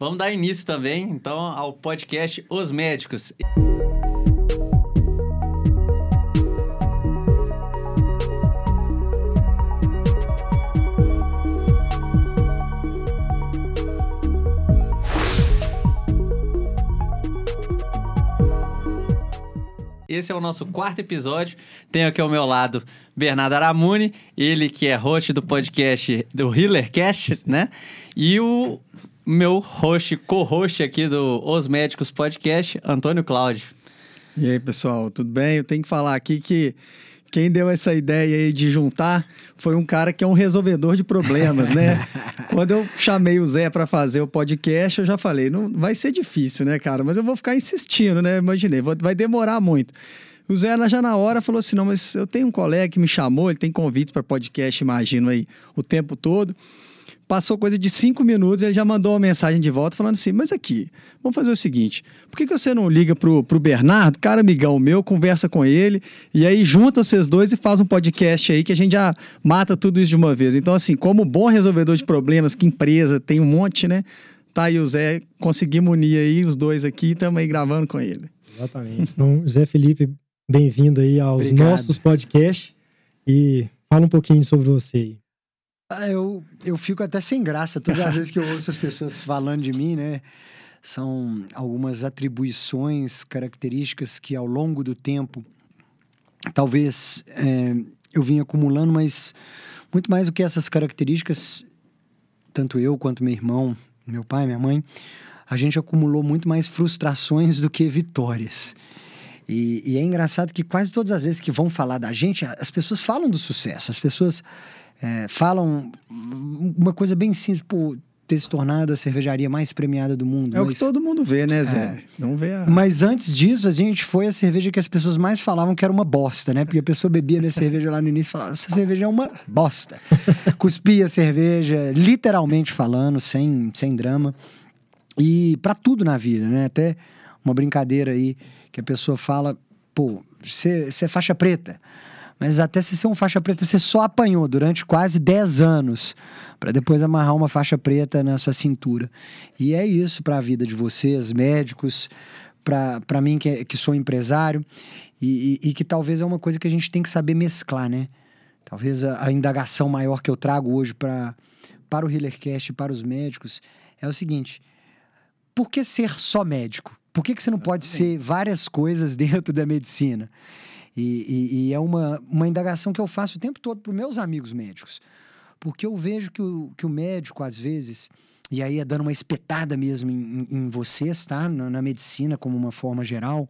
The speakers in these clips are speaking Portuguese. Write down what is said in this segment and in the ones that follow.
Vamos dar início também, então, ao podcast Os Médicos. Esse é o nosso quarto episódio. Tenho aqui ao meu lado Bernardo Aramuni, ele que é host do podcast do Healercast, né? E o meu host, co-host aqui do Os Médicos Podcast, Antônio Cláudio. E aí, pessoal, tudo bem? Eu tenho que falar aqui que quem deu essa ideia aí de juntar foi um cara que é um resolvedor de problemas, né? Quando eu chamei o Zé para fazer o podcast, eu já falei, não vai ser difícil, né, cara? Mas eu vou ficar insistindo, né? Imaginei, vai demorar muito. O Zé já na hora falou assim: não, mas eu tenho um colega que me chamou, ele tem convites para podcast, imagino aí, o tempo todo. Passou coisa de cinco minutos, ele já mandou uma mensagem de volta falando assim: Mas aqui, vamos fazer o seguinte: por que, que você não liga pro, pro Bernardo, cara amigão meu, conversa com ele, e aí junta vocês dois e faz um podcast aí que a gente já mata tudo isso de uma vez. Então, assim, como bom resolvedor de problemas, que empresa tem um monte, né? Tá aí o Zé, conseguimos unir aí os dois aqui, estamos aí gravando com ele. Exatamente. Então, Zé Felipe, bem-vindo aí aos Obrigado. nossos podcasts e fala um pouquinho sobre você aí. Ah, eu, eu fico até sem graça todas as vezes que eu ouço as pessoas falando de mim, né? São algumas atribuições, características que ao longo do tempo talvez é, eu vim acumulando, mas muito mais do que essas características, tanto eu quanto meu irmão, meu pai, minha mãe, a gente acumulou muito mais frustrações do que vitórias. E, e, é engraçado que quase todas as vezes que vão falar da gente, as pessoas falam do sucesso, as pessoas é, falam uma coisa bem simples, pô, ter se tornado a cervejaria mais premiada do mundo. É mas... o que todo mundo vê, né, Zé? É. Não vê a... Mas antes disso, a gente foi a cerveja que as pessoas mais falavam que era uma bosta, né? Porque a pessoa bebia minha cerveja lá no início e falava, essa cerveja é uma bosta. Cuspia a cerveja, literalmente falando, sem, sem drama. E para tudo na vida, né? Até uma brincadeira aí que a pessoa fala, pô, você é faixa preta. Mas até se ser um faixa preta, você só apanhou durante quase 10 anos para depois amarrar uma faixa preta na sua cintura. E é isso para a vida de vocês, médicos, para mim que, é, que sou empresário, e, e, e, que talvez é uma coisa que a gente tem que saber mesclar, né? Talvez a, a indagação maior que eu trago hoje pra, para o Healercast e para os médicos é o seguinte: por que ser só médico? Por que, que você não pode ser várias coisas dentro da medicina? E, e, e, é uma, uma indagação que eu faço o tempo todo para meus amigos médicos. Porque eu vejo que o, que o médico, às vezes, e aí é dando uma espetada mesmo em, em vocês, tá? Na, na medicina, como uma forma geral.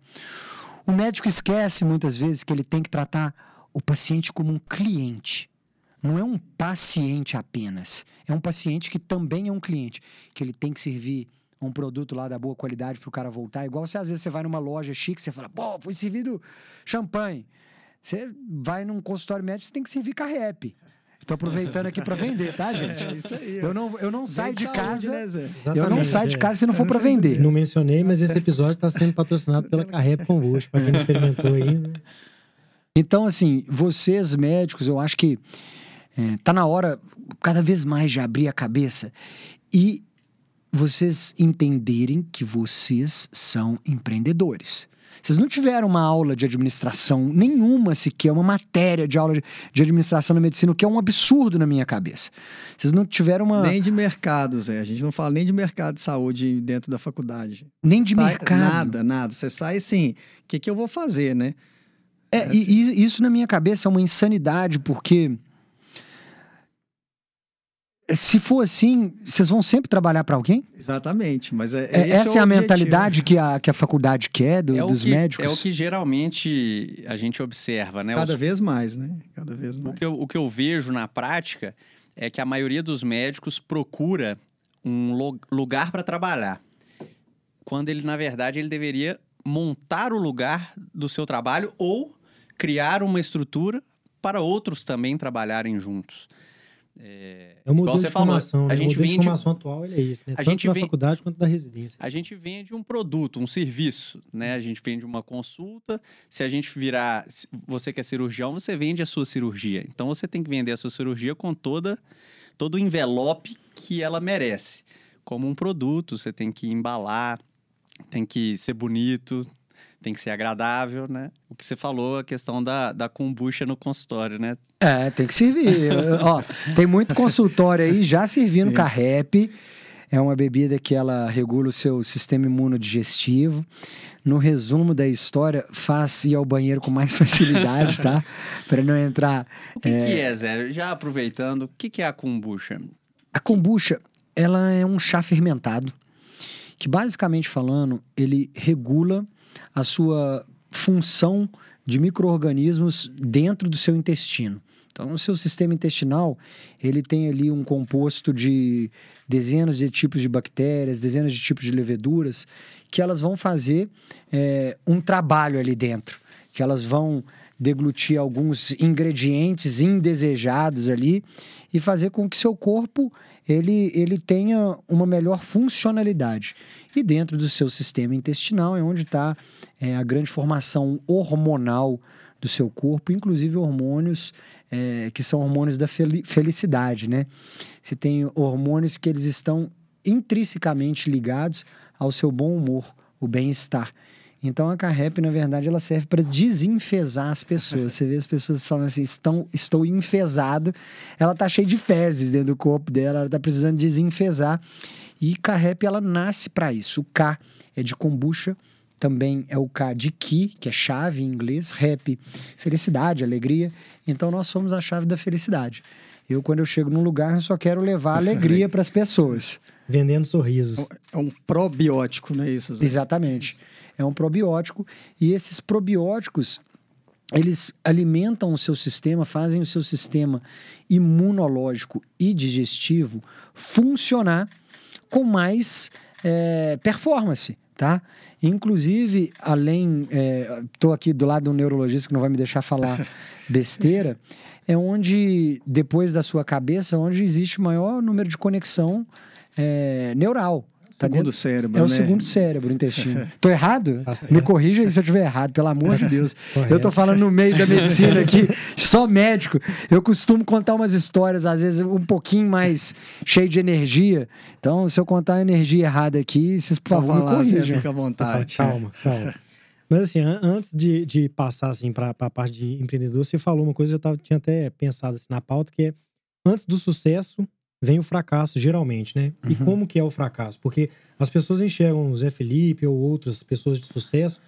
O médico esquece muitas vezes que ele tem que tratar o paciente como um cliente. Não é um paciente apenas. É um paciente que também é um cliente, que ele tem que servir um produto lá da boa qualidade para o cara voltar. Igual se às vezes você vai numa loja chique, você fala, pô, foi servido champanhe. Você vai num consultório médico, você tem que servir carrep. Estou aproveitando aqui para vender, tá, gente? É isso aí. Eu não, eu não saio de, casa. Né, eu não saio de casa se não for para vender. Não mencionei, mas esse episódio está sendo patrocinado pela Carrep Convosco, para quem não experimentou ainda. Né? Então, assim, vocês médicos, eu acho que é, tá na hora cada vez mais de abrir a cabeça e vocês entenderem que vocês são empreendedores. Vocês não tiveram uma aula de administração, nenhuma sequer, uma matéria de aula de, administração na medicina, o que é um absurdo na minha cabeça. Vocês não tiveram uma. Nem de mercado, Zé. A gente não fala nem de mercado de saúde dentro da faculdade. Nem de sai, mercado. Nada, nada. Você sai assim, o que, que eu vou fazer, né? É, é assim. e, isso na minha cabeça é uma insanidade, porque se for assim, vocês vão sempre trabalhar para alguém? Exatamente, mas é, é essa é, é a mentalidade que a, que a faculdade quer do, é dos que, médicos. É o que geralmente a gente observa, né? Cada Os, vez mais, né? Cada vez mais. O que, eu, o que eu vejo na prática é que a maioria dos médicos procura um lugar para trabalhar, quando ele na verdade ele deveria montar o lugar do seu trabalho ou criar uma estrutura para outros também trabalharem juntos. É, é o modelo de formação. Né? A gente o modelo de formação atual ele é isso, né? A Tanto gente da faculdade quanto da residência. A gente vende um produto, um serviço, né? A gente vende uma consulta. Se a gente virar, você que é cirurgião, você vende a sua cirurgia. Então você tem que vender a sua cirurgia com toda todo o envelope que ela merece. como um produto, você tem que embalar, tem que ser bonito, tem que ser agradável, né? O que você falou, a questão da, da kombucha no consultório, né? É, tem que servir. Ó, tem muito consultório aí já servindo Carrep. É uma bebida que ela regula o seu sistema imunodigestivo. No resumo da história, faz ir ao banheiro com mais facilidade, tá? Para não entrar. O que é... que é, Zé? Já aproveitando, o que, que é a kombucha? A kombucha, ela é um chá fermentado que, basicamente falando, ele regula a sua função de micro-organismos dentro do seu intestino. Então, o seu sistema intestinal, ele tem ali um composto de dezenas de tipos de bactérias, dezenas de tipos de leveduras, que elas vão fazer é, um trabalho ali dentro, que elas vão deglutir alguns ingredientes indesejados ali e fazer com que seu corpo ele, ele tenha uma melhor funcionalidade. E dentro do seu sistema intestinal é onde está é, a grande formação hormonal do seu corpo, inclusive hormônios é, que são hormônios da felicidade, né? Você tem hormônios que eles estão intrinsecamente ligados ao seu bom humor, o bem-estar. Então a Carrep, na verdade, ela serve para desenfesar as pessoas. Você vê as pessoas falando assim, estão, estou enfesado. Ela tá cheia de fezes dentro do corpo dela, ela tá precisando desenfesar. E Carrep, ela nasce para isso. O K é de kombucha, também é o K de Ki, que é chave em inglês, rap, felicidade, alegria. Então nós somos a chave da felicidade. Eu, quando eu chego num lugar, eu só quero levar alegria para as pessoas. Vendendo sorrisos. É um probiótico, não é isso? Zé? Exatamente. É um probiótico. E esses probióticos, eles alimentam o seu sistema, fazem o seu sistema imunológico e digestivo funcionar com mais é, performance, tá? Inclusive, além, estou é, aqui do lado de um neurologista que não vai me deixar falar besteira, é onde, depois da sua cabeça, onde existe o maior número de conexão é, neural. Tá segundo dentro? cérebro, É né? o segundo cérebro, o intestino. tô errado? Tá Me corrija aí se eu estiver errado, pelo amor de Deus. eu tô falando no meio da medicina aqui, só médico. Eu costumo contar umas histórias, às vezes, um pouquinho mais cheio de energia. Então, se eu contar a energia errada aqui, vocês, por favor, falar, me corrijam. Fica à vontade. Calma, calma. Mas assim, antes de, de passar assim, para a parte de empreendedor, você falou uma coisa que eu tava, tinha até pensado assim, na pauta, que é antes do sucesso, vem o fracasso, geralmente, né? E uhum. como que é o fracasso? Porque as pessoas enxergam o Zé Felipe ou outras pessoas de sucesso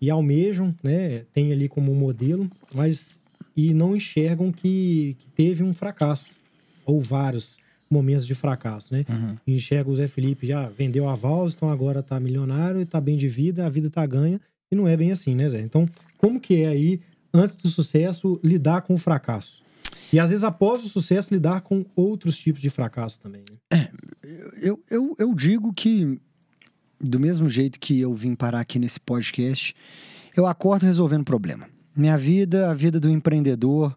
e almejam, né? Tem ali como um modelo, mas e não enxergam que, que teve um fracasso ou vários momentos de fracasso, né? Uhum. Enxerga o Zé Felipe já vendeu a Vals, então agora tá milionário, tá bem de vida, a vida tá ganha e não é bem assim, né, Zé? Então, como que é aí antes do sucesso lidar com o fracasso? E às vezes, após o sucesso, lidar com outros tipos de fracasso também. Né? É, eu, eu, eu digo que, do mesmo jeito que eu vim parar aqui nesse podcast, eu acordo resolvendo problema. Minha vida, a vida do empreendedor,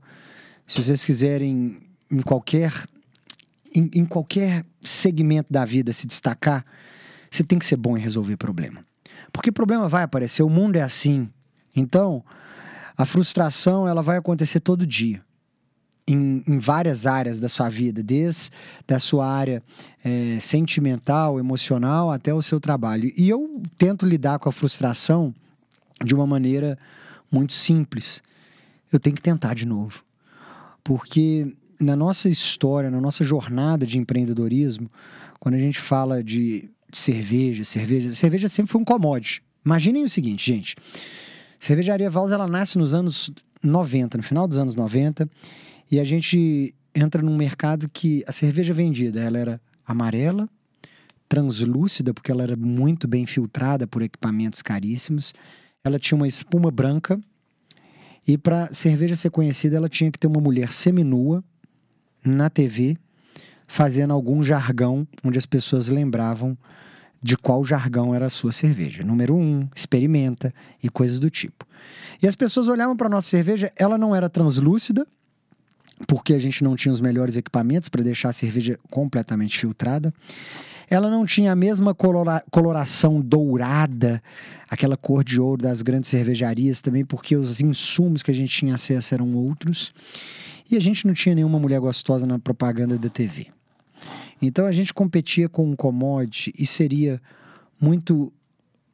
se vocês quiserem, em qualquer, em, em qualquer segmento da vida se destacar, você tem que ser bom em resolver problema. Porque problema vai aparecer, o mundo é assim. Então, a frustração ela vai acontecer todo dia em, em, várias áreas da sua vida, desde da sua área é, sentimental, emocional, até o seu trabalho. E eu tento lidar com a frustração de uma maneira muito simples. Eu tenho que tentar de novo. Porque na nossa história, na nossa jornada de empreendedorismo, quando a gente fala de cerveja, cerveja, cerveja sempre foi um commodity. Imaginem o seguinte, gente. Cervejaria Vals, ela nasce nos anos 90, no final dos anos 90, e a gente entra num mercado que a cerveja vendida ela era amarela, translúcida, porque ela era muito bem filtrada por equipamentos caríssimos. Ela tinha uma espuma branca. E para cerveja ser conhecida, ela tinha que ter uma mulher seminua na TV, fazendo algum jargão onde as pessoas lembravam de qual jargão era a sua cerveja. Número um, experimenta e coisas do tipo. E as pessoas olhavam para nossa cerveja, ela não era translúcida, porque a gente não tinha os melhores equipamentos para deixar a cerveja completamente filtrada. Ela não tinha a mesma colora coloração dourada, aquela cor de ouro das grandes cervejarias também, porque os insumos que a gente tinha acesso eram outros. E a gente não tinha nenhuma mulher gostosa na propaganda da TV. Então a gente competia com um commodity e seria muito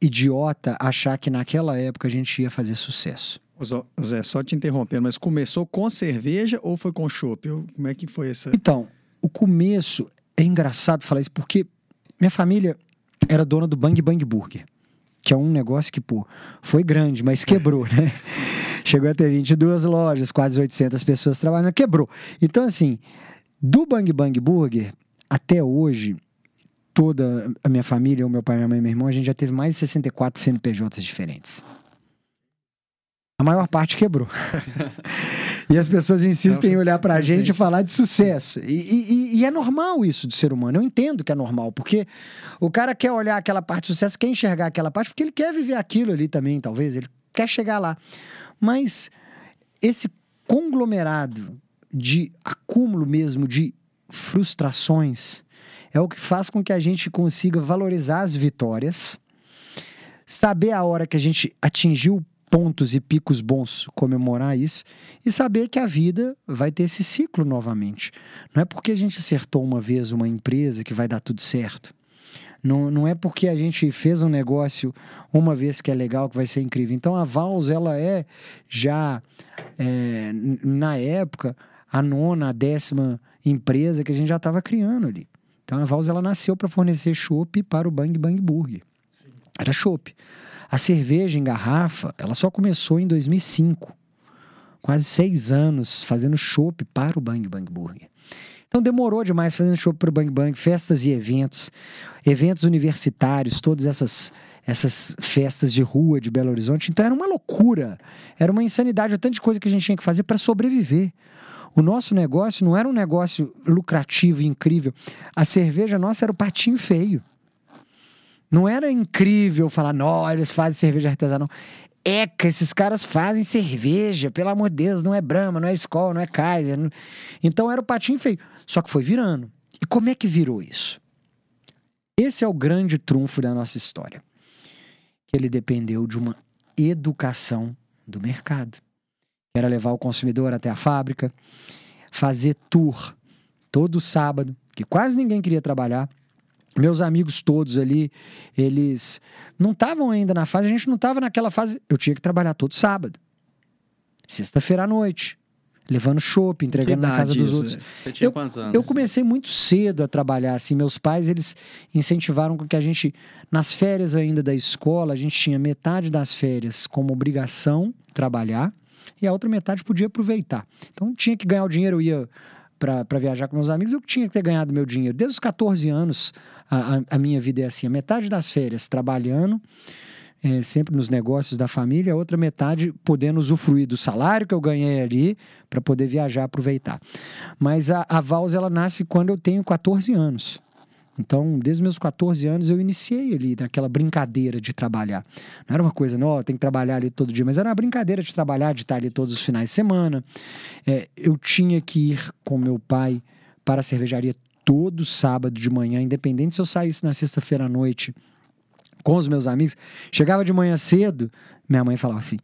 idiota achar que naquela época a gente ia fazer sucesso. Zé, só te interrompendo, mas começou com cerveja ou foi com chopp? Como é que foi essa? Então, o começo é engraçado falar isso porque minha família era dona do Bang Bang Burger, que é um negócio que, pô, foi grande, mas quebrou, né? Chegou a ter 22 lojas, quase 800 pessoas trabalhando, quebrou. Então, assim, do Bang Bang Burger até hoje, toda a minha família, o meu pai, minha mãe e meu irmão, a gente já teve mais de 64 CNPJs diferentes. A maior parte quebrou. e as pessoas insistem em olhar pra gente e falar de sucesso. E, e- e é normal isso do ser humano. Eu entendo que é normal, porque o cara quer olhar aquela parte de sucesso, quer enxergar aquela parte, porque ele quer viver aquilo ali também, talvez. Ele quer chegar lá. Mas esse conglomerado de acúmulo mesmo de frustrações é o que faz com que a gente consiga valorizar as vitórias, saber a hora que a gente atingiu pontos e picos bons, comemorar isso e saber que a vida vai ter esse ciclo novamente. Não é porque a gente acertou uma vez uma empresa que vai dar tudo certo. Não, não é porque a gente fez um negócio uma vez que é legal que vai ser incrível. Então a Vals ela é já é, na época a nona, a décima empresa que a gente já estava criando ali. Então a Vals ela nasceu para fornecer chopp para o Bang Bang Burger. Era chopp. A cerveja em garrafa, ela só começou em 2005. Quase seis anos fazendo chopp para o Bang Bang Burger. Então demorou demais fazendo chopp para o Bang Bang, festas e eventos, eventos universitários, todas essas essas festas de rua de Belo Horizonte. Então era uma loucura, era uma insanidade, o tanto de coisa que a gente tinha que fazer para sobreviver. O nosso negócio não era um negócio lucrativo e incrível. A cerveja nossa era o patinho feio. Não era incrível falar, não, eles fazem cerveja artesanal. Eca, esses caras fazem cerveja, pelo amor de Deus, não é Brahma, não é Skol, não é Kaiser. não- Então era o patinho feio. Só que foi virando. E como é que virou isso? Esse é o grande trunfo da nossa história. Que ele dependeu de uma educação do mercado. Era levar o consumidor até a fábrica, fazer tour todo sábado, que quase ninguém queria trabalhar. Meus amigos todos ali, eles não estavam ainda na fase, a gente não estava naquela fase. Eu tinha que trabalhar todo sábado. Sexta-feira à noite. Levando chopp, entregando na casa dos isso, outros. Zé? Você tinha Eu- quantos anos? Eu comecei muito cedo a trabalhar, assim, meus pais, eles incentivaram com que a gente, nas férias ainda da escola, a gente tinha metade das férias como obrigação trabalhar e a outra metade podia aproveitar. Então tinha que ganhar o dinheiro, eu ia para viajar com meus amigos, eu tinha que ter ganhado meu dinheiro. Desde os 14 anos, a, a- minha vida é assim, a metade das férias trabalhando, é, sempre nos negócios da família, a outra metade podendo usufruir do salário que eu ganhei ali para poder viajar, aproveitar. Mas a, a Vals, ela nasce quando eu tenho 14 anos. Então, desde meus 14 anos, eu iniciei ali naquela brincadeira de trabalhar. Não era uma coisa, não, tem que trabalhar ali todo dia, mas era uma brincadeira de trabalhar, de estar ali todos os finais de semana. É, eu tinha que ir com meu pai para a cervejaria todo sábado de manhã, independente se eu saísse na sexta-feira à noite com os meus amigos. Chegava de manhã cedo, minha mãe falava assim: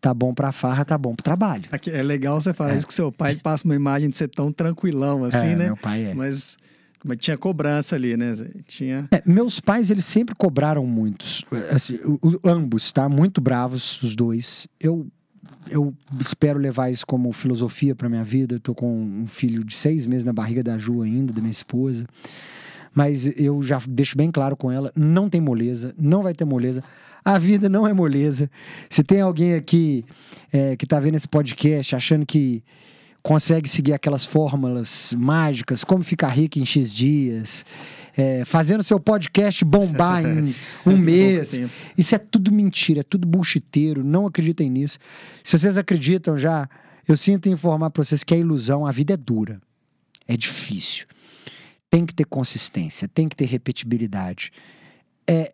tá bom pra farra, tá bom pro trabalho. É legal você falar É. isso que seu pai ele passa uma imagem de ser tão tranquilão assim, É, né? Meu pai é. Mas, mas tinha cobrança ali, né? Tinha. É, meus pais, eles sempre cobraram muitos. Assim, ambos, tá? Muito bravos, os dois. Eu, eu espero levar isso como filosofia pra minha vida. Eu tô com um filho de seis meses na barriga da Ju ainda, da minha esposa. Mas eu já deixo bem claro com ela: não tem moleza, não vai ter moleza. A vida não é moleza. Se tem alguém aqui é, que tá vendo esse podcast achando que consegue seguir aquelas fórmulas mágicas, como ficar rico em X dias, é, fazendo seu podcast bombar em um mês. Isso é tudo mentira, é tudo bullshiteiro, não acreditem nisso. Se vocês acreditam já, eu sinto informar para vocês que a ilusão, a vida é dura, é difícil. Tem que ter consistência, tem que ter repetibilidade. É,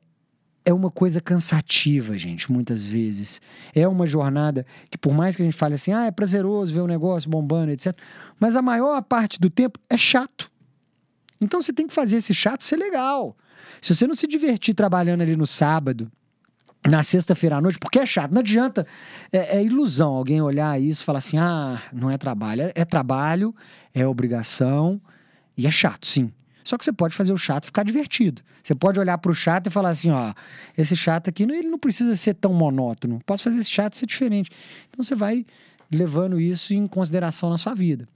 é uma coisa cansativa, gente, muitas vezes. É uma jornada que, por mais que a gente fale assim, ah, é prazeroso ver o negócio bombando, etc. Mas a maior parte do tempo é chato. Então você tem que fazer esse chato ser legal. Se você não se divertir trabalhando ali no sábado, na sexta-feira à noite, porque é chato, não adianta. É, é ilusão alguém olhar isso e falar assim: ah, não é trabalho. É, é trabalho, é obrigação e é chato, sim. Só que você pode fazer o chato ficar divertido. Você pode olhar para o chato e falar assim, ó, esse chato aqui, ele não precisa ser tão monótono. Posso fazer esse chato ser diferente. Então você vai levando isso em consideração na sua vida.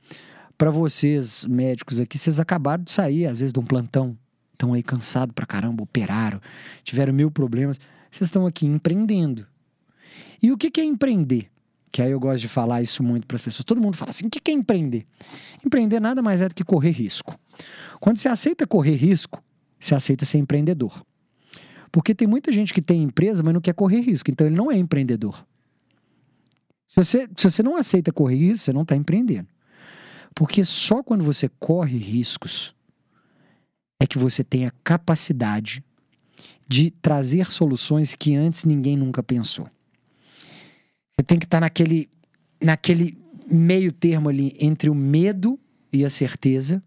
Para vocês, médicos aqui, vocês acabaram de sair, às vezes, de um plantão. Estão aí cansados pra caramba, operaram, tiveram mil problemas. Vocês estão aqui empreendendo. E o que que é empreender? Que aí eu gosto de falar isso muito para as pessoas. Todo mundo fala assim: o que é empreender? Empreender nada mais é do que correr risco. Quando você aceita correr risco, você aceita ser empreendedor. Porque tem muita gente que tem empresa, mas não quer correr risco. Então ele não é empreendedor. Se você, se você não aceita correr risco, você não está empreendendo. Porque só quando você corre riscos é que você tem a capacidade de trazer soluções que antes ninguém nunca pensou. Você tem que estar naquele, naquele meio termo ali entre o medo e a certeza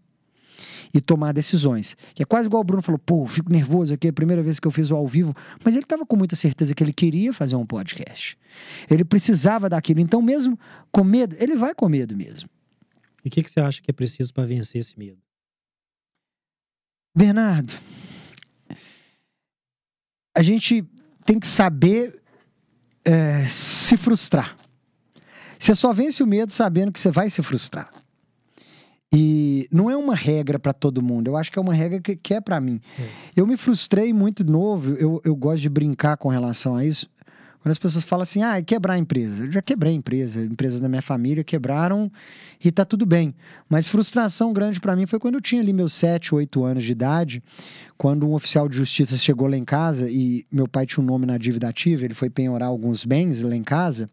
e tomar decisões. Que é quase igual o Bruno falou: pô, fico nervoso aqui, é a primeira vez que eu fiz o ao vivo. Mas ele estava com muita certeza que ele queria fazer um podcast. Ele precisava daquilo. Então, mesmo com medo, ele vai com medo mesmo. E o que, que você acha que é preciso para vencer esse medo? Bernardo, a gente tem que saber é, se frustrar. Você só vence o medo sabendo que você vai se frustrar. E não é uma regra para todo mundo. Eu acho que é uma regra que, que é para mim. É. Eu me frustrei muito novo. Eu, eu gosto de brincar com relação a isso. Quando as pessoas falam assim, ah, é quebrar a empresa. Eu já quebrei a empresa, empresas da minha família quebraram e tá tudo bem. Mas frustração grande para mim foi quando eu tinha ali meus 7, 8 anos de idade, quando um oficial de justiça chegou lá em casa e meu pai tinha um nome na dívida ativa, ele foi penhorar alguns bens lá em casa.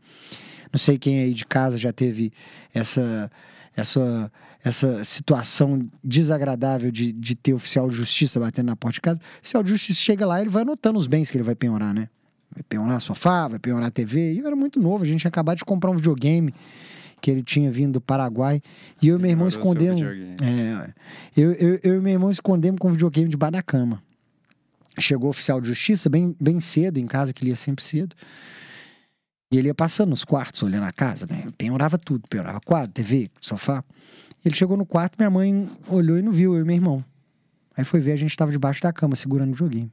Não sei quem aí de casa já teve essa essa essa situação desagradável de, de ter oficial de justiça batendo na porta de casa. O oficial de justiça chega lá ele vai anotando os bens que ele vai penhorar, né? Vai penhorar sofá, vai penhorar TV. E eu era muito novo, a gente tinha acabado de comprar um videogame que ele tinha vindo do Paraguai. E eu e meu irmão escondemos. É, eu, eu, eu e meu irmão escondemos com o videogame debaixo da cama. Chegou o oficial de justiça bem, bem cedo em casa, que ele ia sempre cedo. E ele ia passando nos quartos, olhando a casa, né? Penhorava tudo, penhorava quadro, TV, sofá. Ele chegou no quarto, minha mãe olhou e não viu, eu e meu irmão. Aí foi ver, a gente estava debaixo da cama, segurando o videogame.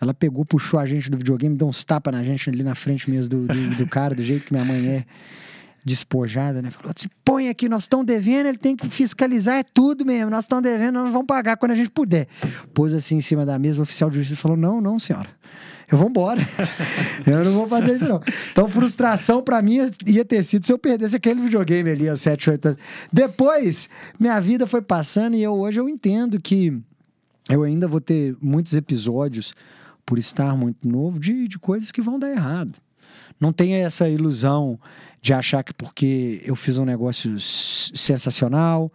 Ela pegou, puxou a gente do videogame, deu uns tapas na gente ali na frente mesmo do, do, do cara, do jeito que minha mãe é despojada, né? Falou: põe aqui, nós estamos devendo, ele tem que fiscalizar, é tudo mesmo, nós estamos devendo, nós vamos pagar quando a gente puder. Pôs assim em cima da mesa, o oficial de justiça falou: não, não, senhora. Eu vou embora. eu não vou fazer isso, não. Então, frustração para mim ia ter sido se eu perdesse aquele videogame ali aos 7, 8 anos. Depois, minha vida foi passando e eu hoje eu entendo que eu ainda vou ter muitos episódios por estar muito novo, de, de coisas que vão dar errado. Não tenha essa ilusão de achar que porque eu fiz um negócio sensacional,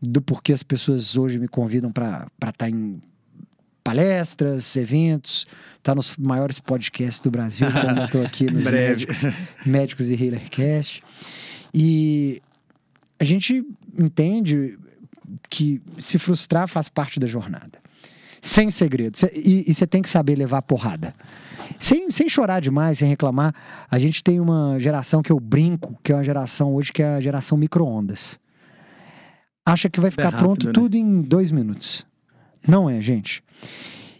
do porquê as pessoas hoje me convidam para estar tá em palestras, eventos, tá nos maiores podcasts do Brasil, como eu estou aqui nos médicos, médicos e Healercast. E a gente entende que se frustrar faz parte da jornada sem segredo. E você tem que saber levar porrada. Sem, sem chorar demais, sem reclamar. A gente tem uma geração que eu brinco, que é uma geração hoje que é a geração micro-ondas. Acha que vai ficar é rápido, pronto né? tudo em dois minutos. Não é, gente.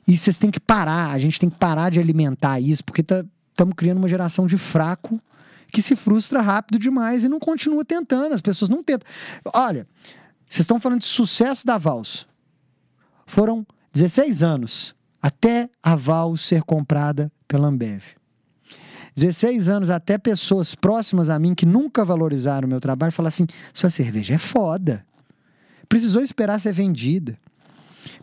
E vocês têm que parar, a gente tem que parar de alimentar isso, porque estamos tá, criando uma geração de fraco que se frustra rápido demais e não continua tentando. As pessoas não tentam. Olha, vocês estão falando de sucesso da Vals. Foram 16 anos até a Val ser comprada pela Ambev. 16 anos até pessoas próximas a mim que nunca valorizaram o meu trabalho falar assim: sua cerveja é foda. Precisou esperar ser vendida.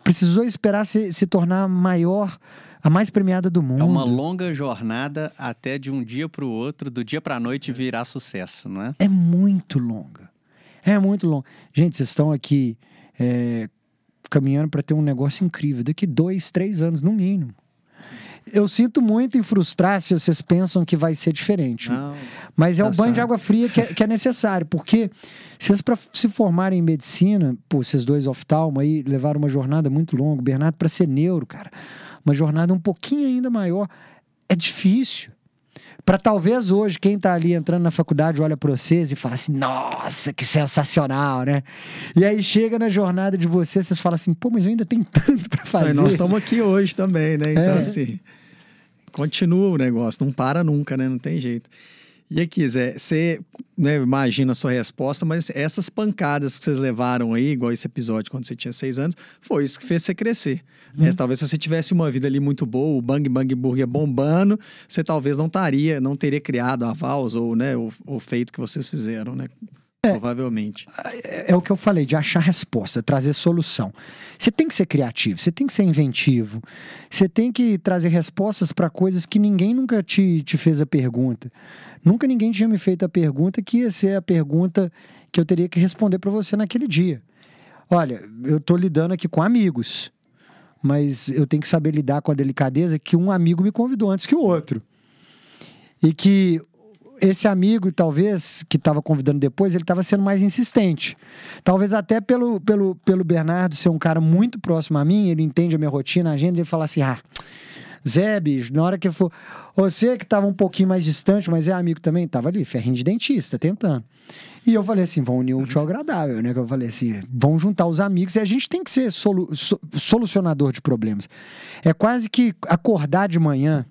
Precisou esperar se, se tornar maior, a mais premiada do mundo. É uma longa jornada até de um dia para o outro, do dia para a noite virar sucesso, não é? É muito longa. É muito longa. Gente, vocês estão aqui é, caminhando para ter um negócio incrível daqui dois, três anos no mínimo. Eu sinto muito em frustrar se vocês pensam que vai ser diferente. Não, Mas é tá o banho de água fria que é, que é necessário, porque vocês, para se formarem em medicina, pô, vocês dois oftalmo aí levaram uma jornada muito longa. Bernardo, para ser neuro, cara, uma jornada um pouquinho ainda maior. É difícil. Para talvez hoje, quem tá ali entrando na faculdade olha para vocês e fala assim: nossa, que sensacional, né? E aí chega na jornada de vocês, vocês falam assim: pô, mas eu ainda tenho tanto para fazer. Aí nós estamos aqui hoje também, né? Então, É. assim, continua o negócio, não para nunca, né? Não tem jeito. E aqui, Zé, você né, imagina a sua resposta, mas essas pancadas que vocês levaram aí, igual esse episódio quando você tinha seis anos, foi isso que fez você crescer. Uhum. né? Talvez se você tivesse uma vida ali muito boa, o Bang Bang Burger bombando, você talvez não estaria, não teria criado a Vals ou, né, o, o feito que vocês fizeram, né? Provavelmente. é, é o que eu falei, de achar resposta, trazer solução. Você tem que ser criativo, você tem que ser inventivo, você tem que trazer respostas para coisas que ninguém nunca te, te fez a pergunta. Nunca ninguém tinha me feito a pergunta que ia ser a pergunta que eu teria que responder para você naquele dia. Olha, eu tô lidando aqui com amigos, mas eu tenho que saber lidar com a delicadeza que um amigo me convidou antes que o outro. E que esse amigo, talvez, que estava convidando depois, ele estava sendo mais insistente. Talvez até pelo, pelo, pelo Bernardo ser um cara muito próximo a mim, ele entende a minha rotina, a agenda, ele fala assim: ah, Zé, bicho, na hora que for. Você que estava um pouquinho mais distante, mas é amigo também, tava ali, ferrinho de dentista, tentando. E eu falei assim: vão unir o útil ao agradável, né? Que eu falei assim: vão juntar os amigos e a gente tem que ser solu- so- solucionador de problemas. É quase que acordar de manhã.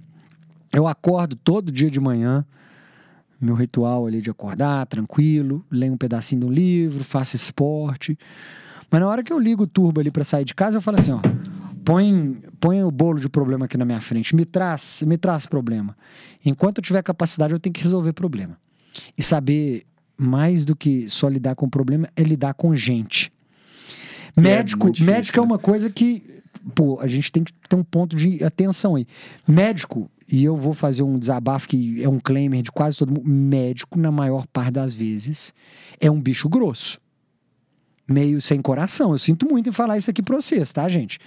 Eu acordo todo dia de manhã meu ritual ali de acordar tranquilo, leio um pedacinho de um livro, faço esporte. Mas na hora que eu ligo o turbo ali para sair de casa, eu falo assim, ó, põe, põe o bolo de problema aqui na minha frente, me traz, me traz problema. Enquanto eu tiver capacidade, eu tenho que resolver problema. E saber mais do que só lidar com problema é lidar com gente. é Médico, difícil, médico é né? uma coisa que, pô, a gente tem que ter um ponto de atenção aí. Médico, e eu vou fazer um desabafo que é um claimer de quase todo mundo, médico, na maior parte das vezes, é um bicho grosso. Meio sem coração. Eu sinto muito em falar isso aqui pra vocês, tá, gente?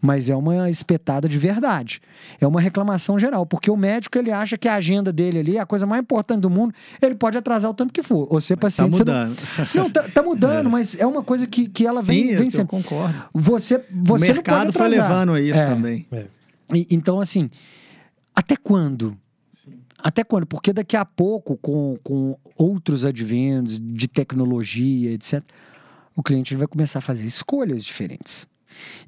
Mas é uma espetada de verdade. É uma reclamação geral, porque o médico ele acha que a agenda dele ali é a coisa mais importante do mundo, ele pode atrasar o tanto que for. Ou ser Tá paciente. você não- mudando. Não, tá, tá mudando, mas é uma coisa que, que ela vem, Sim, vem eu sendo. concordo. Você, você o não mercado foi levando a isso É. também. E- então, assim, até quando? Até quando? Porque daqui a pouco, com, com outros adventos de tecnologia, etc., o cliente vai começar a fazer escolhas diferentes.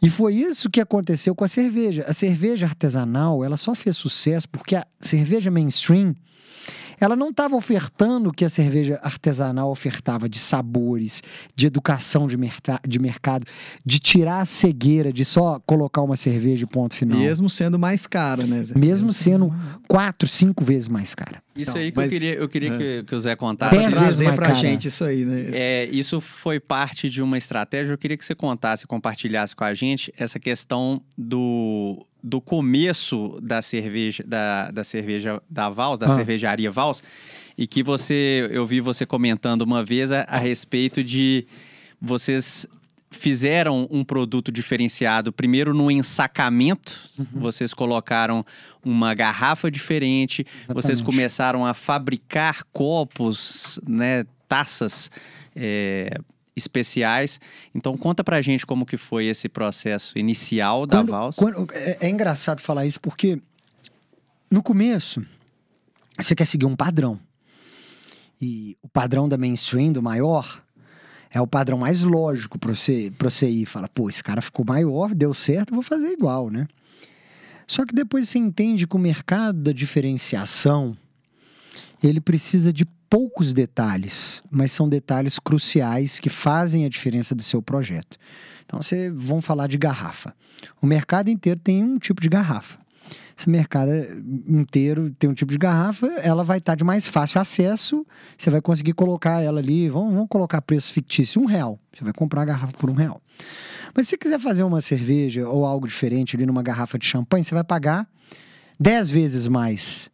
E foi isso que aconteceu com a cerveja. A cerveja artesanal, ela só fez sucesso porque a cerveja mainstream, ela não estava ofertando o que a cerveja artesanal ofertava de sabores, de educação de, de mercado, de tirar a cegueira de só colocar uma cerveja e ponto final. Mesmo sendo mais cara, né, Zé? Mesmo sendo quatro, cinco vezes mais cara. Isso Então, aí que mas- eu queria, eu queria é. que, que o Zé contasse. Dez trazer pra cara. gente isso aí, né? Esse- É, isso foi parte de uma estratégia. Eu queria que você contasse, compartilhasse com a gente essa questão do, do começo da cerveja, da, da cerveja da Vals, da Ah. cervejaria Vals, e que você, eu vi você comentando uma vez a, a respeito de vocês fizeram um produto diferenciado primeiro no ensacamento, Uhum. vocês colocaram uma garrafa diferente, vocês Exatamente. começaram a fabricar copos, né, taças é, especiais. Então conta pra gente como que foi esse processo inicial da Quando- Vals. quando- é, é engraçado falar isso porque no começo você quer seguir um padrão. E o padrão da mainstream, do maior, é o padrão mais lógico pra você, pra você ir. Fala, pô, esse cara ficou maior, deu certo, vou fazer igual, né? Só que depois você entende que o mercado da diferenciação ele precisa de poucos detalhes, mas são detalhes cruciais que fazem a diferença do seu projeto. Então, você vamos falar de garrafa. O mercado inteiro tem um tipo de garrafa. Esse mercado inteiro tem um tipo de garrafa, ela vai estar de mais fácil acesso, você vai conseguir colocar ela ali, vamos, vamos colocar preço fictício, um real. Você vai comprar a garrafa por um real. Mas se quiser fazer uma cerveja ou algo diferente ali numa garrafa de champanhe, você vai pagar 10 vezes mais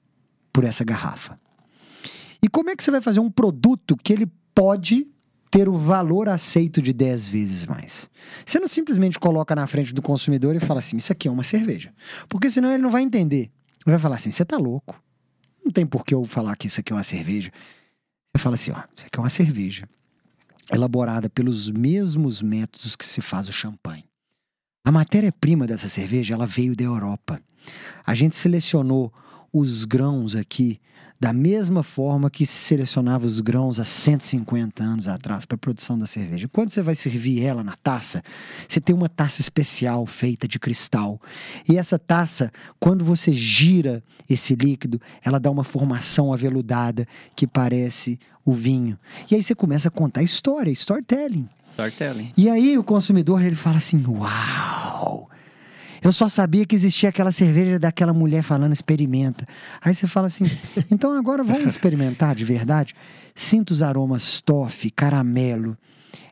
por essa garrafa. E como é que você vai fazer um produto que ele pode ter o valor aceito de 10 vezes mais? Você não simplesmente coloca na frente do consumidor e fala assim: isso aqui é uma cerveja. Porque senão ele não vai entender. Ele vai falar assim: você tá louco. Não tem por que eu falar que isso aqui é uma cerveja. Você fala assim: ó, isso aqui é uma cerveja elaborada pelos mesmos métodos que se faz o champanhe. A matéria-prima dessa cerveja ela veio da Europa. A gente selecionou os grãos aqui da mesma forma que se selecionava os grãos há 150 anos atrás para a produção da cerveja. Quando você vai servir ela na taça, você tem uma taça especial feita de cristal. E essa taça, quando você gira esse líquido, ela dá uma formação aveludada que parece o vinho. E aí você começa a contar história, storytelling. Storytelling. E aí o consumidor ele fala assim: "Uau! Eu só sabia que existia aquela cerveja daquela mulher falando experimenta". Aí você fala assim: "Então agora vamos experimentar de verdade? Sinta os aromas toffee, caramelo,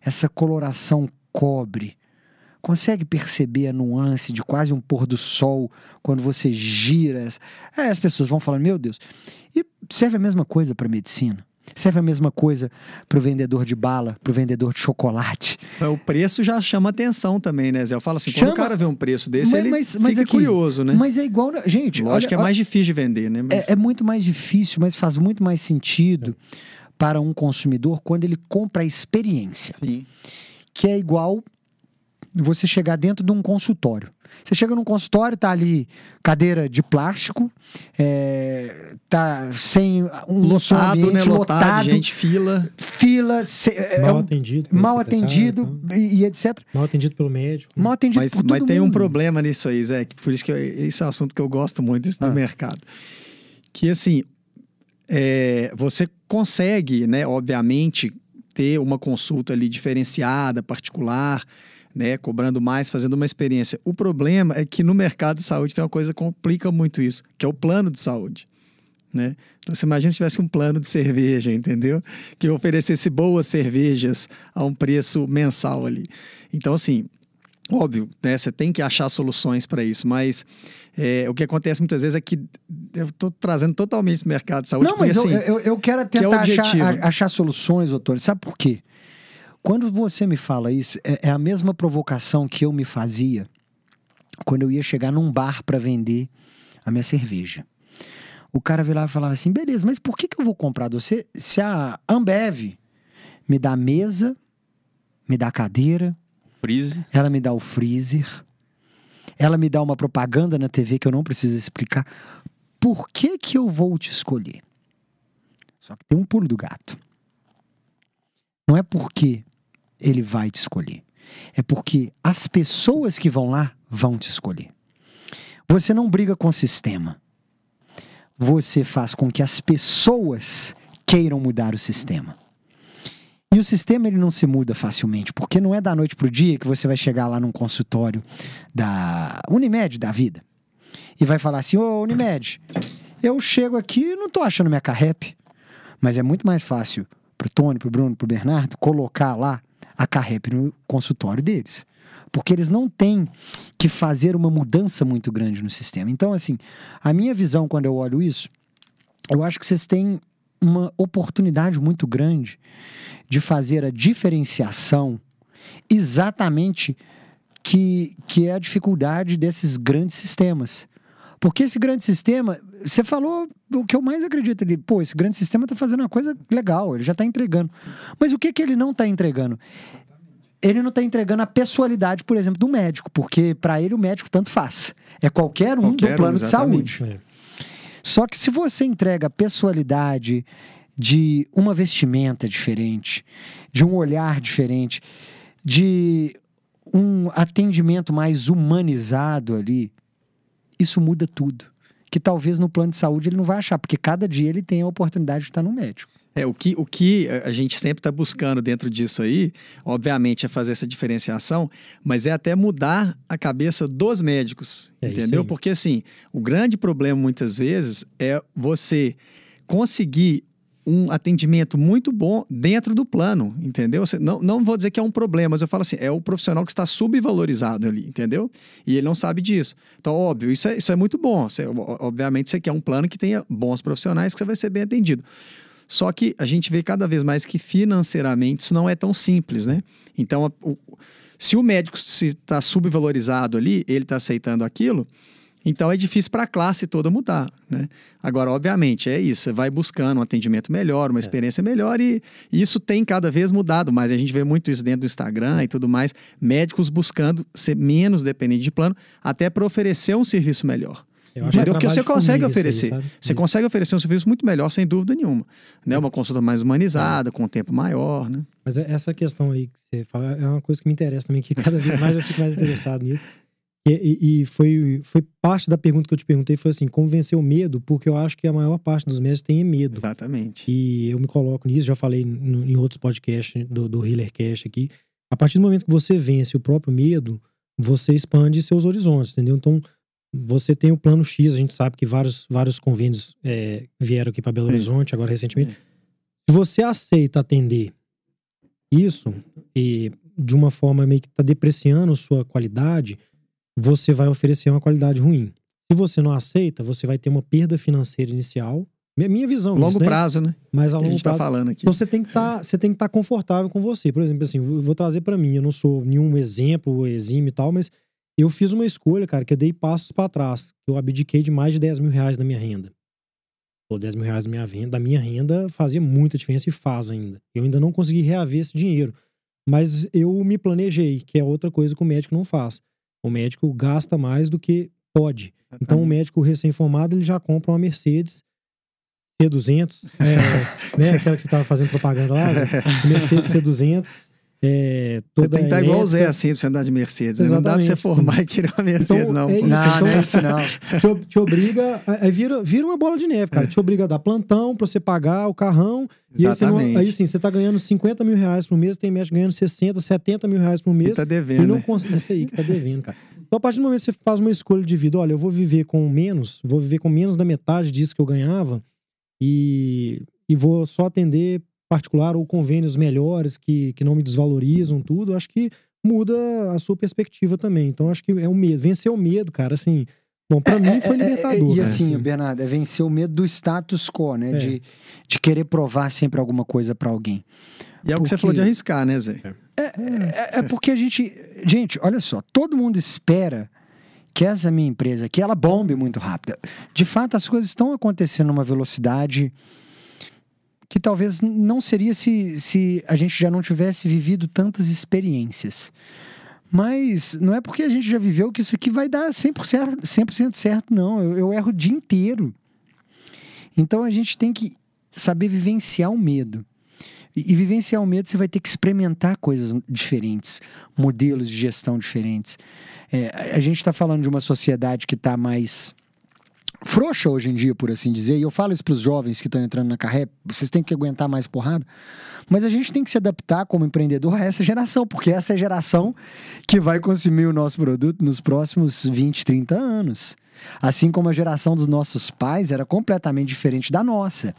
essa coloração cobre. Consegue perceber a nuance de quase um pôr do sol quando você gira? as- Aí as pessoas vão falando: "Meu Deus". E serve a mesma coisa para medicina. Serve a mesma coisa para o vendedor de bala, para o vendedor de chocolate. O preço já chama atenção também, né, Zé? Eu falo assim, quando Chama- o cara vê um preço desse, Mas- ele mas- mas fica aqui- curioso, né? Mas é igual. Gente, Lógico olha- que é mais difícil de vender, né? Mas- É, é muito mais difícil, mas faz muito mais sentido para um consumidor quando ele compra a experiência, Sim. que é igual você chegar dentro de um consultório. Você chega num consultório, tá ali cadeira de plástico, é, tá sem um Lotado, né? ambiente, Lotado, gente, fila. fila, se- é Mal um- atendido. mal atendido então. e, e etc. Mal atendido pelo médico. Mal atendido Mas, por mas tem um mundo. problema nisso aí, Zé. que Por isso que eu- esse é um assunto que eu gosto muito isso do Ah. mercado. Que assim, é, você consegue, né, obviamente, ter uma consulta ali diferenciada, particular, né, cobrando mais, fazendo uma experiência. O problema é que no mercado de saúde tem uma coisa que complica muito isso, que é o plano de saúde. Né? Então, você imagina se tivesse um plano de cerveja, entendeu? Que oferecesse boas cervejas a um preço mensal ali. Então, assim, óbvio, né? Você tem que achar soluções para isso, mas é, o que acontece muitas vezes é que eu estou trazendo totalmente o mercado de saúde. Não, mas porque, eu, assim, eu, eu quero é o tentar achar, objetivo. a- achar soluções, doutor. Sabe por quê? Quando você me fala isso, é, é a mesma provocação que eu me fazia quando eu ia chegar num bar para vender a minha cerveja. O cara virava e falava assim: beleza, mas por que, que eu vou comprar de você se a Ambev me dá mesa, me dá cadeira, Freeze. ela me dá o freezer, ela me dá uma propaganda na TV que eu não preciso explicar. Por que que eu vou te escolher? Só que tem um pulo do gato. Não é porque ele vai te escolher. É porque as pessoas que vão lá vão te escolher. Você não briga com o sistema. Você faz com que as pessoas queiram mudar o sistema. E o sistema ele não se muda facilmente, porque não é da noite pro dia que você vai chegar lá num consultório da Unimed da vida e vai falar assim: "Ô Unimed, eu chego aqui e não tô achando minha carrep". Mas é muito mais fácil pro Tony, pro Bruno, pro Bernardo colocar lá a carrep no consultório deles. Porque eles não têm que fazer uma mudança muito grande no sistema. Então, assim, a minha visão quando eu olho isso, eu acho que vocês têm uma oportunidade muito grande de fazer a diferenciação exatamente que, que é a dificuldade desses grandes sistemas. Porque esse grande sistema, você falou o que eu mais acredito ali, pô, esse grande sistema está fazendo uma coisa legal, ele já está entregando. Mas o que, que ele não está entregando? Ele não está entregando a pessoalidade, por exemplo, do médico, porque para ele o médico tanto faz. É qualquer um Qualquer do um, plano de saúde. É. Só que se você entrega a pessoalidade de uma vestimenta diferente, de um olhar diferente, de um atendimento mais humanizado ali, isso muda tudo. Que talvez no plano de saúde ele não vai achar, porque cada dia ele tem a oportunidade de estar no médico. É, o que, o que a gente sempre está buscando dentro disso aí, obviamente, é fazer essa diferenciação, mas é até mudar a cabeça dos médicos, É entendeu? Porque, assim, o grande problema muitas vezes é você conseguir um atendimento muito bom dentro do plano, entendeu? Não, não vou dizer que é um problema, mas eu falo assim, é o profissional que está subvalorizado ali, entendeu? E ele não sabe disso. Então, óbvio, isso é, isso é muito bom. Você- obviamente, você quer um plano que tenha bons profissionais, que você vai ser bem atendido. Só que a gente vê cada vez mais que financeiramente isso não é tão simples, né? Então, o- se o médico está subvalorizado ali, ele está aceitando aquilo, então é difícil para a classe toda mudar, né? Agora, obviamente, é isso. Você vai buscando um atendimento melhor, uma experiência melhor e, isso tem cada vez mudado mais. A gente vê muito isso dentro do Instagram e tudo mais. Médicos buscando ser menos dependentes de plano, até para oferecer um serviço melhor. Eu acho que é Entendeu? Porque você consegue aí, oferecer. sabe? Você consegue oferecer um serviço muito melhor, sem dúvida nenhuma. Né? Uma consulta mais É. humanizada, com um tempo maior, né? Mas é- essa questão aí que você fala é uma coisa que me interessa também, que cada vez mais eu fico mais interessado nisso. E, e- foi, foi parte da pergunta que eu te perguntei, foi assim, como vencer o medo? Porque eu acho que a maior parte dos médicos tem medo. Exatamente. E eu me coloco nisso, já falei no- em outros podcasts do, do Healer Cash aqui. A partir do momento que você vence o próprio medo, você expande seus horizontes, entendeu? Então, você tem o plano X, a gente sabe que vários, vários convênios é, vieram aqui para Belo. Horizonte agora recentemente. Se você aceita atender isso e de uma forma meio que está depreciando sua qualidade, você vai oferecer uma qualidade ruim. Se você não aceita, você vai ter uma perda financeira inicial. Minha, visão, Longo isso, né? prazo, né? Mas a Que a longo gente tá prazo. falando aqui. Então você tem que estar, que estar confortável com você. Por exemplo, assim, eu vou trazer pra mim, eu não sou nenhum exemplo, exime e tal, mas eu fiz uma escolha, cara, que eu dei passos pra trás. Eu abdiquei de mais de 10 mil reais da minha renda. Pô, 10 mil reais da minha, renda, da minha renda fazia muita diferença e faz ainda. Eu ainda não consegui reaver esse dinheiro. Mas eu me planejei, que é outra coisa que o médico não faz. O médico gasta mais do que pode. Então o médico recém-formado ele já compra uma Mercedes C200, é, né, aquela que você estava fazendo propaganda lá? Mercedes C200, é, Você toda tem que estar igual o Zé, assim, pra você andar de Mercedes. né? Não dá pra você Exatamente, formar sim. e querer uma Mercedes, Então, não. é isso. Não, então- não é isso não. te, ob- te obriga, aí vira, vira uma bola de neve, cara. Te obriga a dar plantão pra você pagar o carrão. E aí, você não, Exatamente. aí assim, você tá ganhando 50 mil reais por mês, tem médico ganhando 60, 70 mil reais por E mês. tá E devendo, não né? consegue. Isso aí que tá devendo, cara. Então, a partir do momento que você faz uma escolha de vida, olha, eu vou viver com menos, vou viver com menos da metade disso que eu ganhava e, e vou só atender particular ou convênios melhores que, que não me desvalorizam, tudo, acho que muda a sua perspectiva também. Então, acho que é o medo. Vencer o medo, cara, assim. Bom, pra mim foi É, é, é, libertador. E cara, assim, Bernardo, é vencer o medo do status quo, né? É. De, de querer provar sempre alguma coisa pra alguém. E é o que você Porque- falou de arriscar, né, Zé? É, é porque a gente. Gente, olha só, todo mundo espera que essa minha empresa aqui ela bombe muito rápido. De fato, as coisas estão acontecendo numa velocidade que talvez não seria se, se a gente já não tivesse vivido tantas experiências. Mas não é porque a gente já viveu que isso aqui vai dar 100%, 100 certo, não. Eu, eu erro o dia inteiro. Então a gente tem que saber vivenciar o medo. E, e vivenciar o medo, você vai ter que experimentar coisas diferentes, modelos de gestão diferentes. É, a- gente está falando de uma sociedade que está mais frouxa hoje em dia, por assim dizer, e eu falo isso para os jovens que estão entrando na carreira, vocês têm que aguentar mais porrada, mas a gente tem que se adaptar como empreendedor a essa geração, porque essa é a geração que vai consumir o nosso produto nos próximos 20, 30 anos. Assim como a geração dos nossos pais era completamente diferente da nossa.